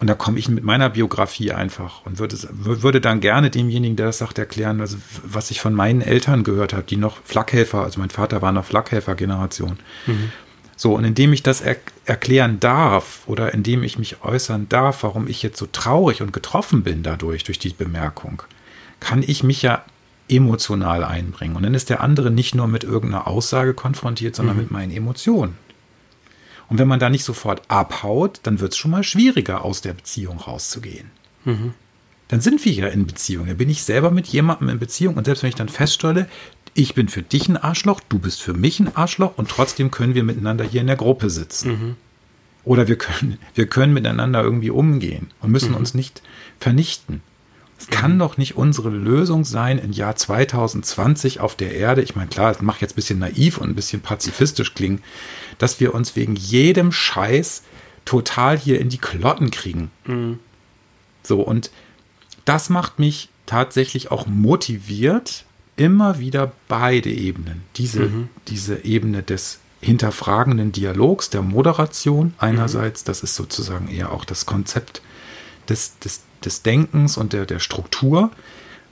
und da komme ich mit meiner Biografie einfach und würde, würde dann gerne demjenigen, der das sagt, erklären, also was ich von meinen Eltern gehört habe, die noch Flakhelfer, also mein Vater war noch Flakhelfer-Generation. Mhm. So, und indem ich das er erklären darf oder indem ich mich äußern darf, warum ich jetzt so traurig und getroffen bin dadurch, durch die Bemerkung, kann ich mich ja emotional einbringen. Und dann ist der andere nicht nur mit irgendeiner Aussage konfrontiert, sondern mhm. mit meinen Emotionen. Und wenn man da nicht sofort abhaut, dann wird es schon mal schwieriger, aus der Beziehung rauszugehen. Mhm. Dann sind wir ja in Beziehung. Da bin ich selber mit jemandem in Beziehung. Und selbst wenn ich dann feststelle, ich bin für dich ein Arschloch, du bist für mich ein Arschloch und trotzdem können wir miteinander hier in der Gruppe sitzen. Mhm. Oder wir können, wir können miteinander irgendwie umgehen und müssen mhm. uns nicht vernichten. Es kann mhm. doch nicht unsere Lösung sein im Jahr 2020 auf der Erde. Ich meine, klar, es macht jetzt ein bisschen naiv und ein bisschen pazifistisch klingen, dass wir uns wegen jedem Scheiß total hier in die Klotten kriegen. Mhm. So, und das macht mich tatsächlich auch motiviert, immer wieder beide Ebenen. Diese, mhm. diese Ebene des hinterfragenden Dialogs, der Moderation einerseits, mhm. das ist sozusagen eher auch das Konzept des, des, des Denkens und der, der Struktur,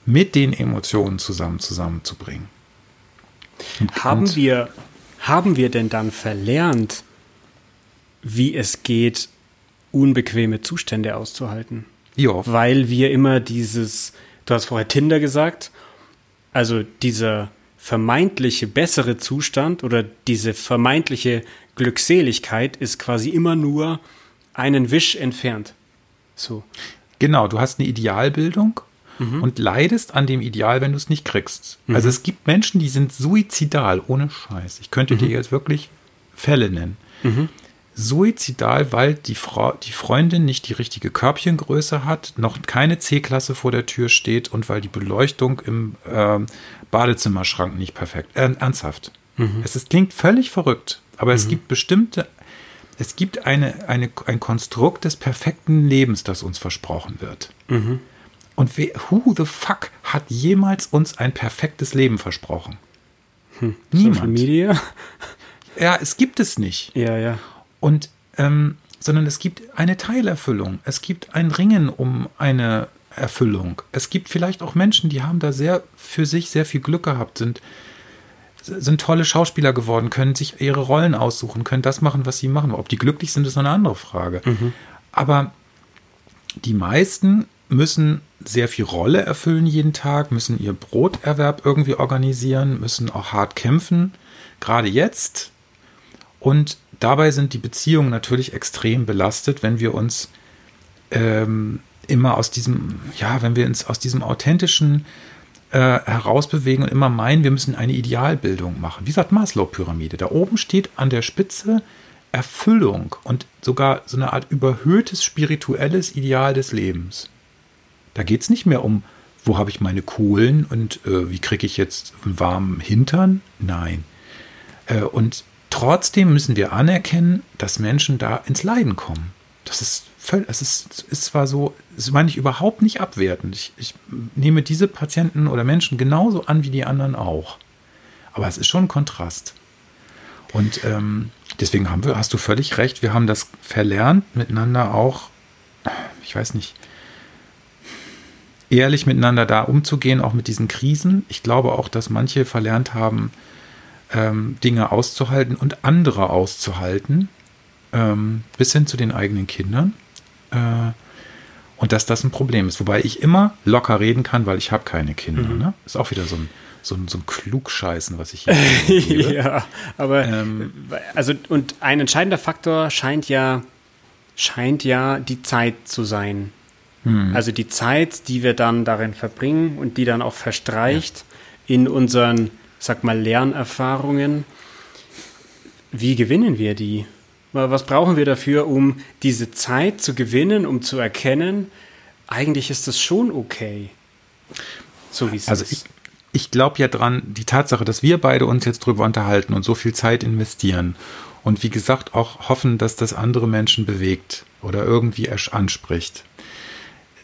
mit den Emotionen zusammen zusammenzubringen. Und, haben, und, wir, haben wir denn dann verlernt, wie es geht, unbequeme Zustände auszuhalten? Ja. Weil wir immer dieses, du hast vorher Tinder gesagt, also dieser vermeintliche bessere Zustand oder diese vermeintliche Glückseligkeit ist quasi immer nur einen Wisch entfernt. So. Genau, du hast eine Idealbildung mhm. und leidest an dem Ideal, wenn du es nicht kriegst. Mhm. Also es gibt Menschen, die sind suizidal, ohne Scheiß. Ich könnte mhm. dir jetzt wirklich Fälle nennen. Mhm suizidal, weil die, Frau, die Freundin nicht die richtige Körbchengröße hat, noch keine C-Klasse vor der Tür steht und weil die Beleuchtung im äh, Badezimmerschrank nicht perfekt. Äh, ernsthaft. Mhm. Es ist, klingt völlig verrückt, aber mhm. es gibt bestimmte, es gibt eine, eine, ein Konstrukt des perfekten Lebens, das uns versprochen wird. Mhm. Und wer, who the fuck hat jemals uns ein perfektes Leben versprochen? Hm. Niemand. Social Media? (laughs) Ja, es gibt es nicht. Ja, ja. Und ähm, sondern es gibt eine Teilerfüllung. Es gibt ein Ringen um eine Erfüllung. Es gibt vielleicht auch Menschen, die haben da sehr für sich sehr viel Glück gehabt, sind, sind tolle Schauspieler geworden, können sich ihre Rollen aussuchen, können das machen, was sie machen. Ob die glücklich sind, ist noch eine andere Frage. Mhm. Aber die meisten müssen sehr viel Rolle erfüllen jeden Tag, müssen ihr Broterwerb irgendwie organisieren, müssen auch hart kämpfen, gerade jetzt. Und dabei sind die Beziehungen natürlich extrem belastet, wenn wir uns ähm, immer aus diesem, ja, wenn wir uns aus diesem authentischen äh, herausbewegen und immer meinen, wir müssen eine Idealbildung machen. Wie gesagt, Maslow-Pyramide. Da oben steht an der Spitze Erfüllung und sogar so eine Art überhöhtes spirituelles Ideal des Lebens. Da geht es nicht mehr um, wo habe ich meine Kohlen und äh, wie kriege ich jetzt einen warmen Hintern? Nein. Äh, und Trotzdem müssen wir anerkennen, dass Menschen da ins Leiden kommen. Das ist völlig, es ist, ist zwar so, das meine ich überhaupt nicht abwertend. Ich, ich nehme diese Patienten oder Menschen genauso an wie die anderen auch. Aber es ist schon ein Kontrast. Und ähm, deswegen haben wir, hast du völlig recht, wir haben das verlernt, miteinander auch, ich weiß nicht, ehrlich miteinander da umzugehen, auch mit diesen Krisen. Ich glaube auch, dass manche verlernt haben, ähm, Dinge auszuhalten und andere auszuhalten, ähm, bis hin zu den eigenen Kindern. Äh, und dass das ein Problem ist. Wobei ich immer locker reden kann, weil ich habe keine Kinder. Mhm. Ne? Ist auch wieder so ein, so ein, so ein Klugscheißen, was ich hier (laughs) Ja, aber ähm, also und ein entscheidender Faktor scheint ja, scheint ja die Zeit zu sein. Mhm. Also die Zeit, die wir dann darin verbringen und die dann auch verstreicht ja. in unseren sag mal, Lernerfahrungen. Wie gewinnen wir die? Was brauchen wir dafür, um diese Zeit zu gewinnen, um zu erkennen, eigentlich ist das schon okay, so wie es also ist? Ich, ich glaube ja dran, die Tatsache, dass wir beide uns jetzt drüber unterhalten und so viel Zeit investieren und wie gesagt auch hoffen, dass das andere Menschen bewegt oder irgendwie anspricht,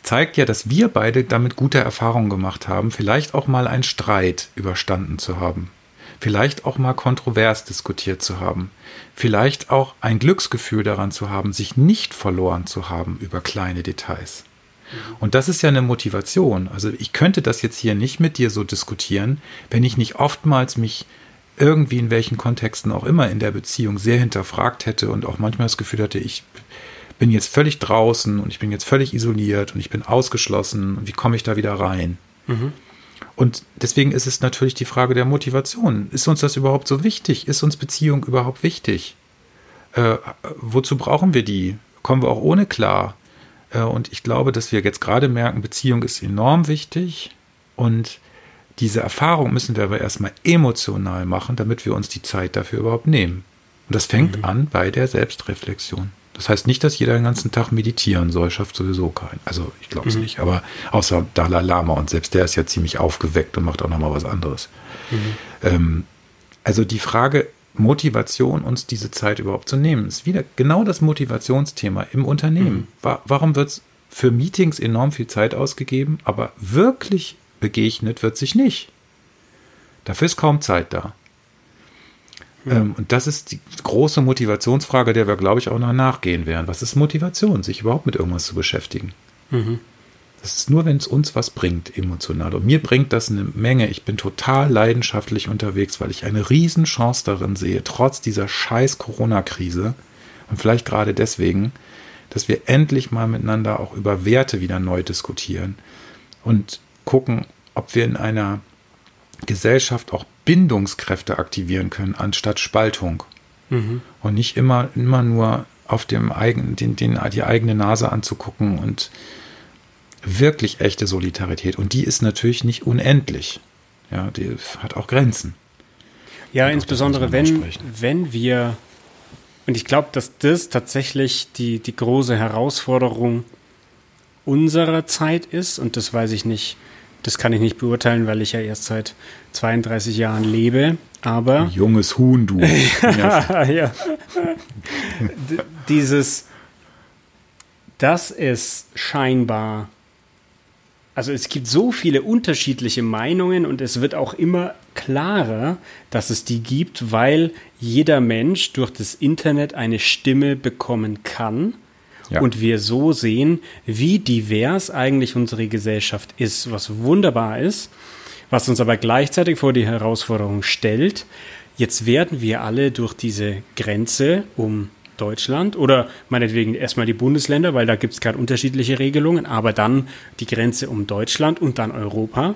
zeigt ja, dass wir beide damit gute Erfahrungen gemacht haben, vielleicht auch mal einen Streit überstanden zu haben, vielleicht auch mal kontrovers diskutiert zu haben, vielleicht auch ein Glücksgefühl daran zu haben, sich nicht verloren zu haben über kleine Details. Und das ist ja eine Motivation. Also ich könnte das jetzt hier nicht mit dir so diskutieren, wenn ich nicht oftmals mich irgendwie in welchen Kontexten auch immer in der Beziehung sehr hinterfragt hätte und auch manchmal das Gefühl hatte, ich bin jetzt völlig draußen und ich bin jetzt völlig isoliert und ich bin ausgeschlossen und wie komme ich da wieder rein? Mhm. Und deswegen ist es natürlich die Frage der Motivation. Ist uns das überhaupt so wichtig? Ist uns Beziehung überhaupt wichtig? Äh, wozu brauchen wir die? Kommen wir auch ohne klar? Äh, und ich glaube, dass wir jetzt gerade merken, Beziehung ist enorm wichtig und diese Erfahrung müssen wir aber erstmal emotional machen, damit wir uns die Zeit dafür überhaupt nehmen. Und das fängt mhm. an bei der Selbstreflexion. Das heißt nicht, dass jeder den ganzen Tag meditieren soll, schafft sowieso keinen. Also ich glaube es mhm. nicht, aber außer Dalai Lama und selbst der ist ja ziemlich aufgeweckt und macht auch nochmal was anderes. Mhm. Ähm, also die Frage, Motivation, uns diese Zeit überhaupt zu nehmen. Ist wieder genau das Motivationsthema im Unternehmen. Mhm. Warum wird für Meetings enorm viel Zeit ausgegeben, aber wirklich begegnet wird sich nicht? Dafür ist kaum Zeit da. Ähm, und das ist die große Motivationsfrage, der wir, glaube ich, auch noch nachgehen werden. Was ist Motivation, sich überhaupt mit irgendwas zu beschäftigen? Mhm. Das ist nur, wenn es uns was bringt, emotional. Und mir bringt das eine Menge. Ich bin total leidenschaftlich unterwegs, weil ich eine Riesenchance darin sehe, trotz dieser scheiß Corona-Krise und vielleicht gerade deswegen, dass wir endlich mal miteinander auch über Werte wieder neu diskutieren und gucken, ob wir in einer Gesellschaft auch Bindungskräfte aktivieren können, anstatt Spaltung. Mhm. Und nicht immer, immer nur auf dem eigenen, den, den, die eigene Nase anzugucken und wirklich echte Solidarität. Und die ist natürlich nicht unendlich. Ja, die hat auch Grenzen. Ja, und insbesondere wenn, wenn wir, und ich glaube, dass das tatsächlich die, die große Herausforderung unserer Zeit ist, und das weiß ich nicht, das kann ich nicht beurteilen, weil ich ja erst seit 32 Jahren lebe, aber. Junges Huhn, du. (laughs) ja, ja. Dieses, dass es scheinbar also es gibt so viele unterschiedliche Meinungen und es wird auch immer klarer, dass es die gibt, weil jeder Mensch durch das Internet eine Stimme bekommen kann. Ja. Und wir so sehen, wie divers eigentlich unsere Gesellschaft ist, was wunderbar ist, was uns aber gleichzeitig vor die Herausforderung stellt. Jetzt werden wir alle durch diese Grenze um Deutschland oder meinetwegen erstmal die Bundesländer, weil da gibt es gerade unterschiedliche Regelungen, aber dann die Grenze um Deutschland und dann Europa.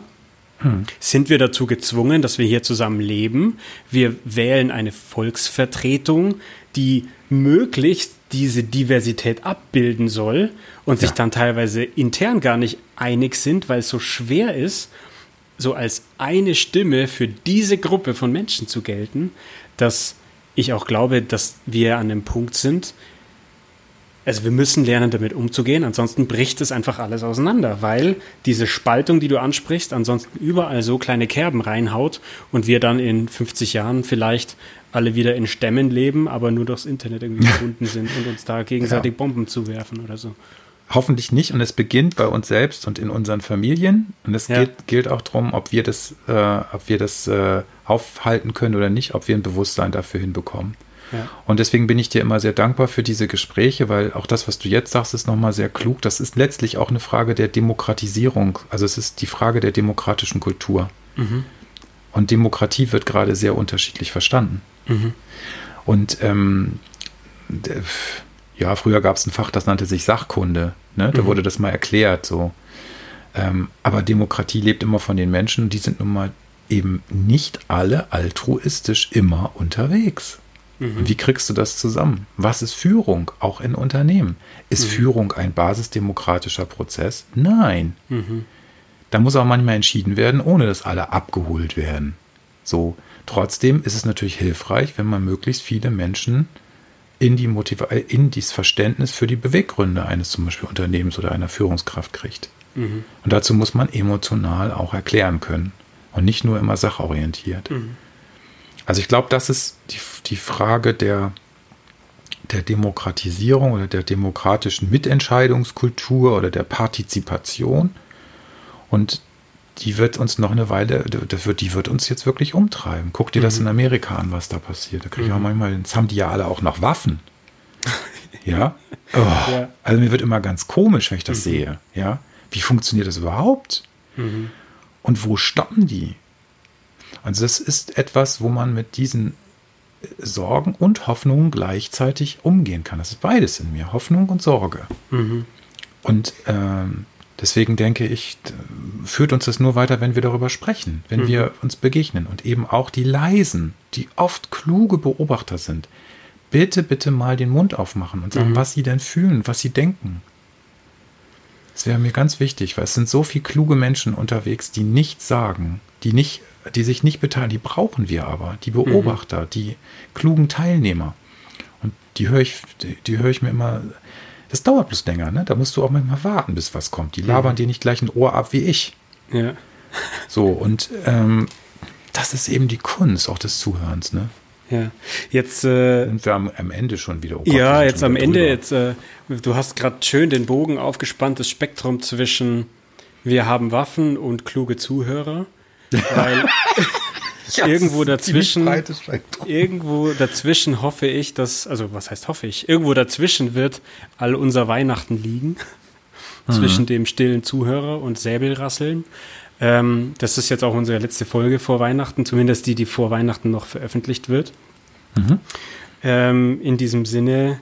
Hm. Sind wir dazu gezwungen, dass wir hier zusammen leben? Wir wählen eine Volksvertretung, die möglichst diese Diversität abbilden soll und ja. sich dann teilweise intern gar nicht einig sind, weil es so schwer ist, so als eine Stimme für diese Gruppe von Menschen zu gelten, dass ich auch glaube, dass wir an dem Punkt sind, also wir müssen lernen, damit umzugehen, ansonsten bricht es einfach alles auseinander, weil diese Spaltung, die du ansprichst, ansonsten überall so kleine Kerben reinhaut und wir dann in 50 Jahren vielleicht alle wieder in Stämmen leben, aber nur durchs Internet irgendwie (laughs) verbunden sind und uns da gegenseitig ja. Bomben zuwerfen oder so. Hoffentlich nicht und es beginnt bei uns selbst und in unseren Familien und es ja. gilt, gilt, auch darum, ob wir das, äh, ob wir das äh, aufhalten können oder nicht, ob wir ein Bewusstsein dafür hinbekommen. Ja. Und deswegen bin ich dir immer sehr dankbar für diese Gespräche, weil auch das, was du jetzt sagst, ist nochmal sehr klug. Das ist letztlich auch eine Frage der Demokratisierung. Also es ist die Frage der demokratischen Kultur. Mhm. Und Demokratie wird gerade sehr unterschiedlich verstanden. Mhm. Und ähm, ja, früher gab es ein Fach, das nannte sich Sachkunde. Ne? Da mhm. wurde das mal erklärt. So. Ähm, aber Demokratie lebt immer von den Menschen. Die sind nun mal eben nicht alle altruistisch immer unterwegs. Mhm. Wie kriegst du das zusammen? Was ist Führung, auch in Unternehmen? Ist mhm. Führung ein basisdemokratischer Prozess? Nein. Mhm. Da muss auch manchmal entschieden werden, ohne dass alle abgeholt werden. So. Trotzdem ist es natürlich hilfreich, wenn man möglichst viele Menschen in die Motiva in dieses Verständnis für die Beweggründe eines zum Beispiel Unternehmens oder einer Führungskraft kriegt. Mhm. Und dazu muss man emotional auch erklären können. und nicht nur immer sachorientiert. Mhm. Also ich glaube, das ist die, die Frage der, der Demokratisierung oder der demokratischen Mitentscheidungskultur oder der Partizipation. Und die wird uns noch eine Weile, das wird, die wird uns jetzt wirklich umtreiben. Guck dir mhm. das in Amerika an, was da passiert. Da kriege ich mhm. auch manchmal, jetzt haben die ja alle auch noch Waffen. (laughs) ja? Oh, ja? Also mir wird immer ganz komisch, wenn ich das mhm. sehe. Ja? Wie funktioniert das überhaupt? Mhm. Und wo stoppen die? Also das ist etwas, wo man mit diesen Sorgen und Hoffnungen gleichzeitig umgehen kann. Das ist beides in mir, Hoffnung und Sorge. Mhm. Und ähm, deswegen denke ich, führt uns das nur weiter, wenn wir darüber sprechen, wenn mhm. wir uns begegnen und eben auch die leisen, die oft kluge Beobachter sind. Bitte, bitte mal den Mund aufmachen und sagen, mhm. was sie denn fühlen, was sie denken. Das wäre mir ganz wichtig, weil es sind so viele kluge Menschen unterwegs, die nichts sagen, die nicht die sich nicht beteiligen, die brauchen wir aber, die Beobachter, mhm. die klugen Teilnehmer. Und die höre ich, die, die höre ich mir immer, das dauert bloß länger, ne? Da musst du auch manchmal warten, bis was kommt. Die labern mhm. dir nicht gleich ein Ohr ab wie ich. Ja. So, und ähm, das ist eben die Kunst auch des Zuhörens, ne? Ja, jetzt äh, sind wir am, am Ende schon wieder. Oh Gott, ja, jetzt am Ende, drüber. jetzt äh, du hast gerade schön den Bogen aufgespannt, das Spektrum zwischen wir haben Waffen und kluge Zuhörer. Weil (laughs) (laughs) ja, irgendwo dazwischen, irgendwo dazwischen hoffe ich, dass, also was heißt hoffe ich, irgendwo dazwischen wird all unser Weihnachten liegen. Mhm. Zwischen dem stillen Zuhörer und Säbelrasseln. Ähm, das ist jetzt auch unsere letzte Folge vor Weihnachten, zumindest die, die vor Weihnachten noch veröffentlicht wird. Mhm. Ähm, in diesem Sinne,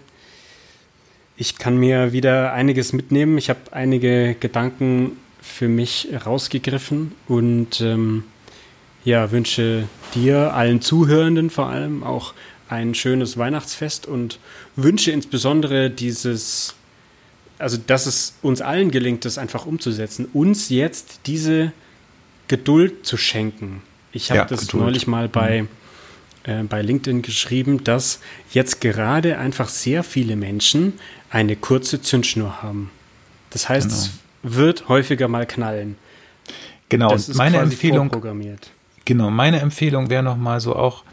ich kann mir wieder einiges mitnehmen. Ich habe einige Gedanken für mich rausgegriffen und ähm, ja, wünsche dir, allen Zuhörenden vor allem, auch ein schönes Weihnachtsfest und wünsche insbesondere dieses, also dass es uns allen gelingt, das einfach umzusetzen, uns jetzt diese Geduld zu schenken. Ich habe ja, das Geduld. neulich mal bei, mhm. äh, bei LinkedIn geschrieben, dass jetzt gerade einfach sehr viele Menschen eine kurze Zündschnur haben. Das heißt, genau. es wird häufiger mal knallen. Genau, das meine Empfehlung. Genau, meine Empfehlung wäre nochmal so auch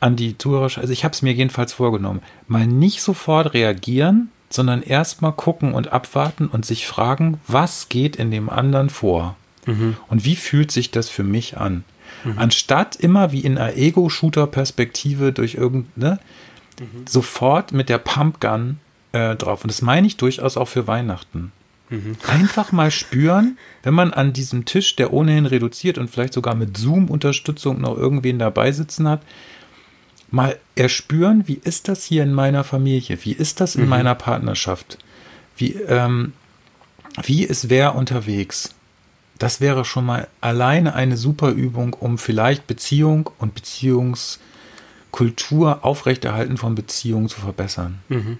an die Zuhörer, also ich habe es mir jedenfalls vorgenommen, mal nicht sofort reagieren, sondern erstmal gucken und abwarten und sich fragen, was geht in dem anderen vor? Mhm. Und wie fühlt sich das für mich an? Mhm. Anstatt immer wie in einer Ego-Shooter-Perspektive durch irgendeine, mhm. sofort mit der Pumpgun äh, drauf. Und das meine ich durchaus auch für Weihnachten. Mhm. Einfach mal spüren, wenn man an diesem Tisch, der ohnehin reduziert und vielleicht sogar mit Zoom-Unterstützung noch irgendwen dabei sitzen hat, mal erspüren, wie ist das hier in meiner Familie? Wie ist das in mhm. meiner Partnerschaft? Wie, ähm, wie ist wer unterwegs? Das wäre schon mal alleine eine super Übung, um vielleicht Beziehung und Beziehungskultur, Aufrechterhalten von Beziehungen zu verbessern. Mhm.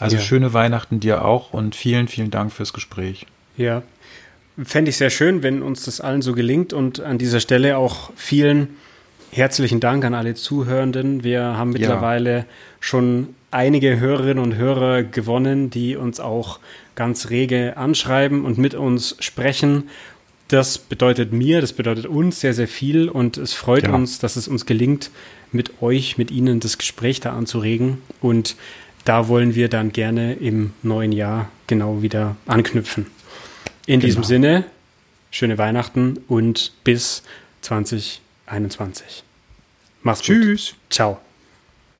Also ja. schöne Weihnachten dir auch und vielen, vielen Dank fürs Gespräch. Ja, fände ich sehr schön, wenn uns das allen so gelingt und an dieser Stelle auch vielen herzlichen Dank an alle Zuhörenden. Wir haben mittlerweile ja. schon einige Hörerinnen und Hörer gewonnen, die uns auch ganz rege anschreiben und mit uns sprechen. Das bedeutet mir, das bedeutet uns sehr, sehr viel und es freut ja. uns, dass es uns gelingt, mit euch, mit Ihnen das Gespräch da anzuregen und da wollen wir dann gerne im neuen Jahr genau wieder anknüpfen. In genau. diesem Sinne, schöne Weihnachten und bis 2021. Mach's Tschüss. gut. Ciao.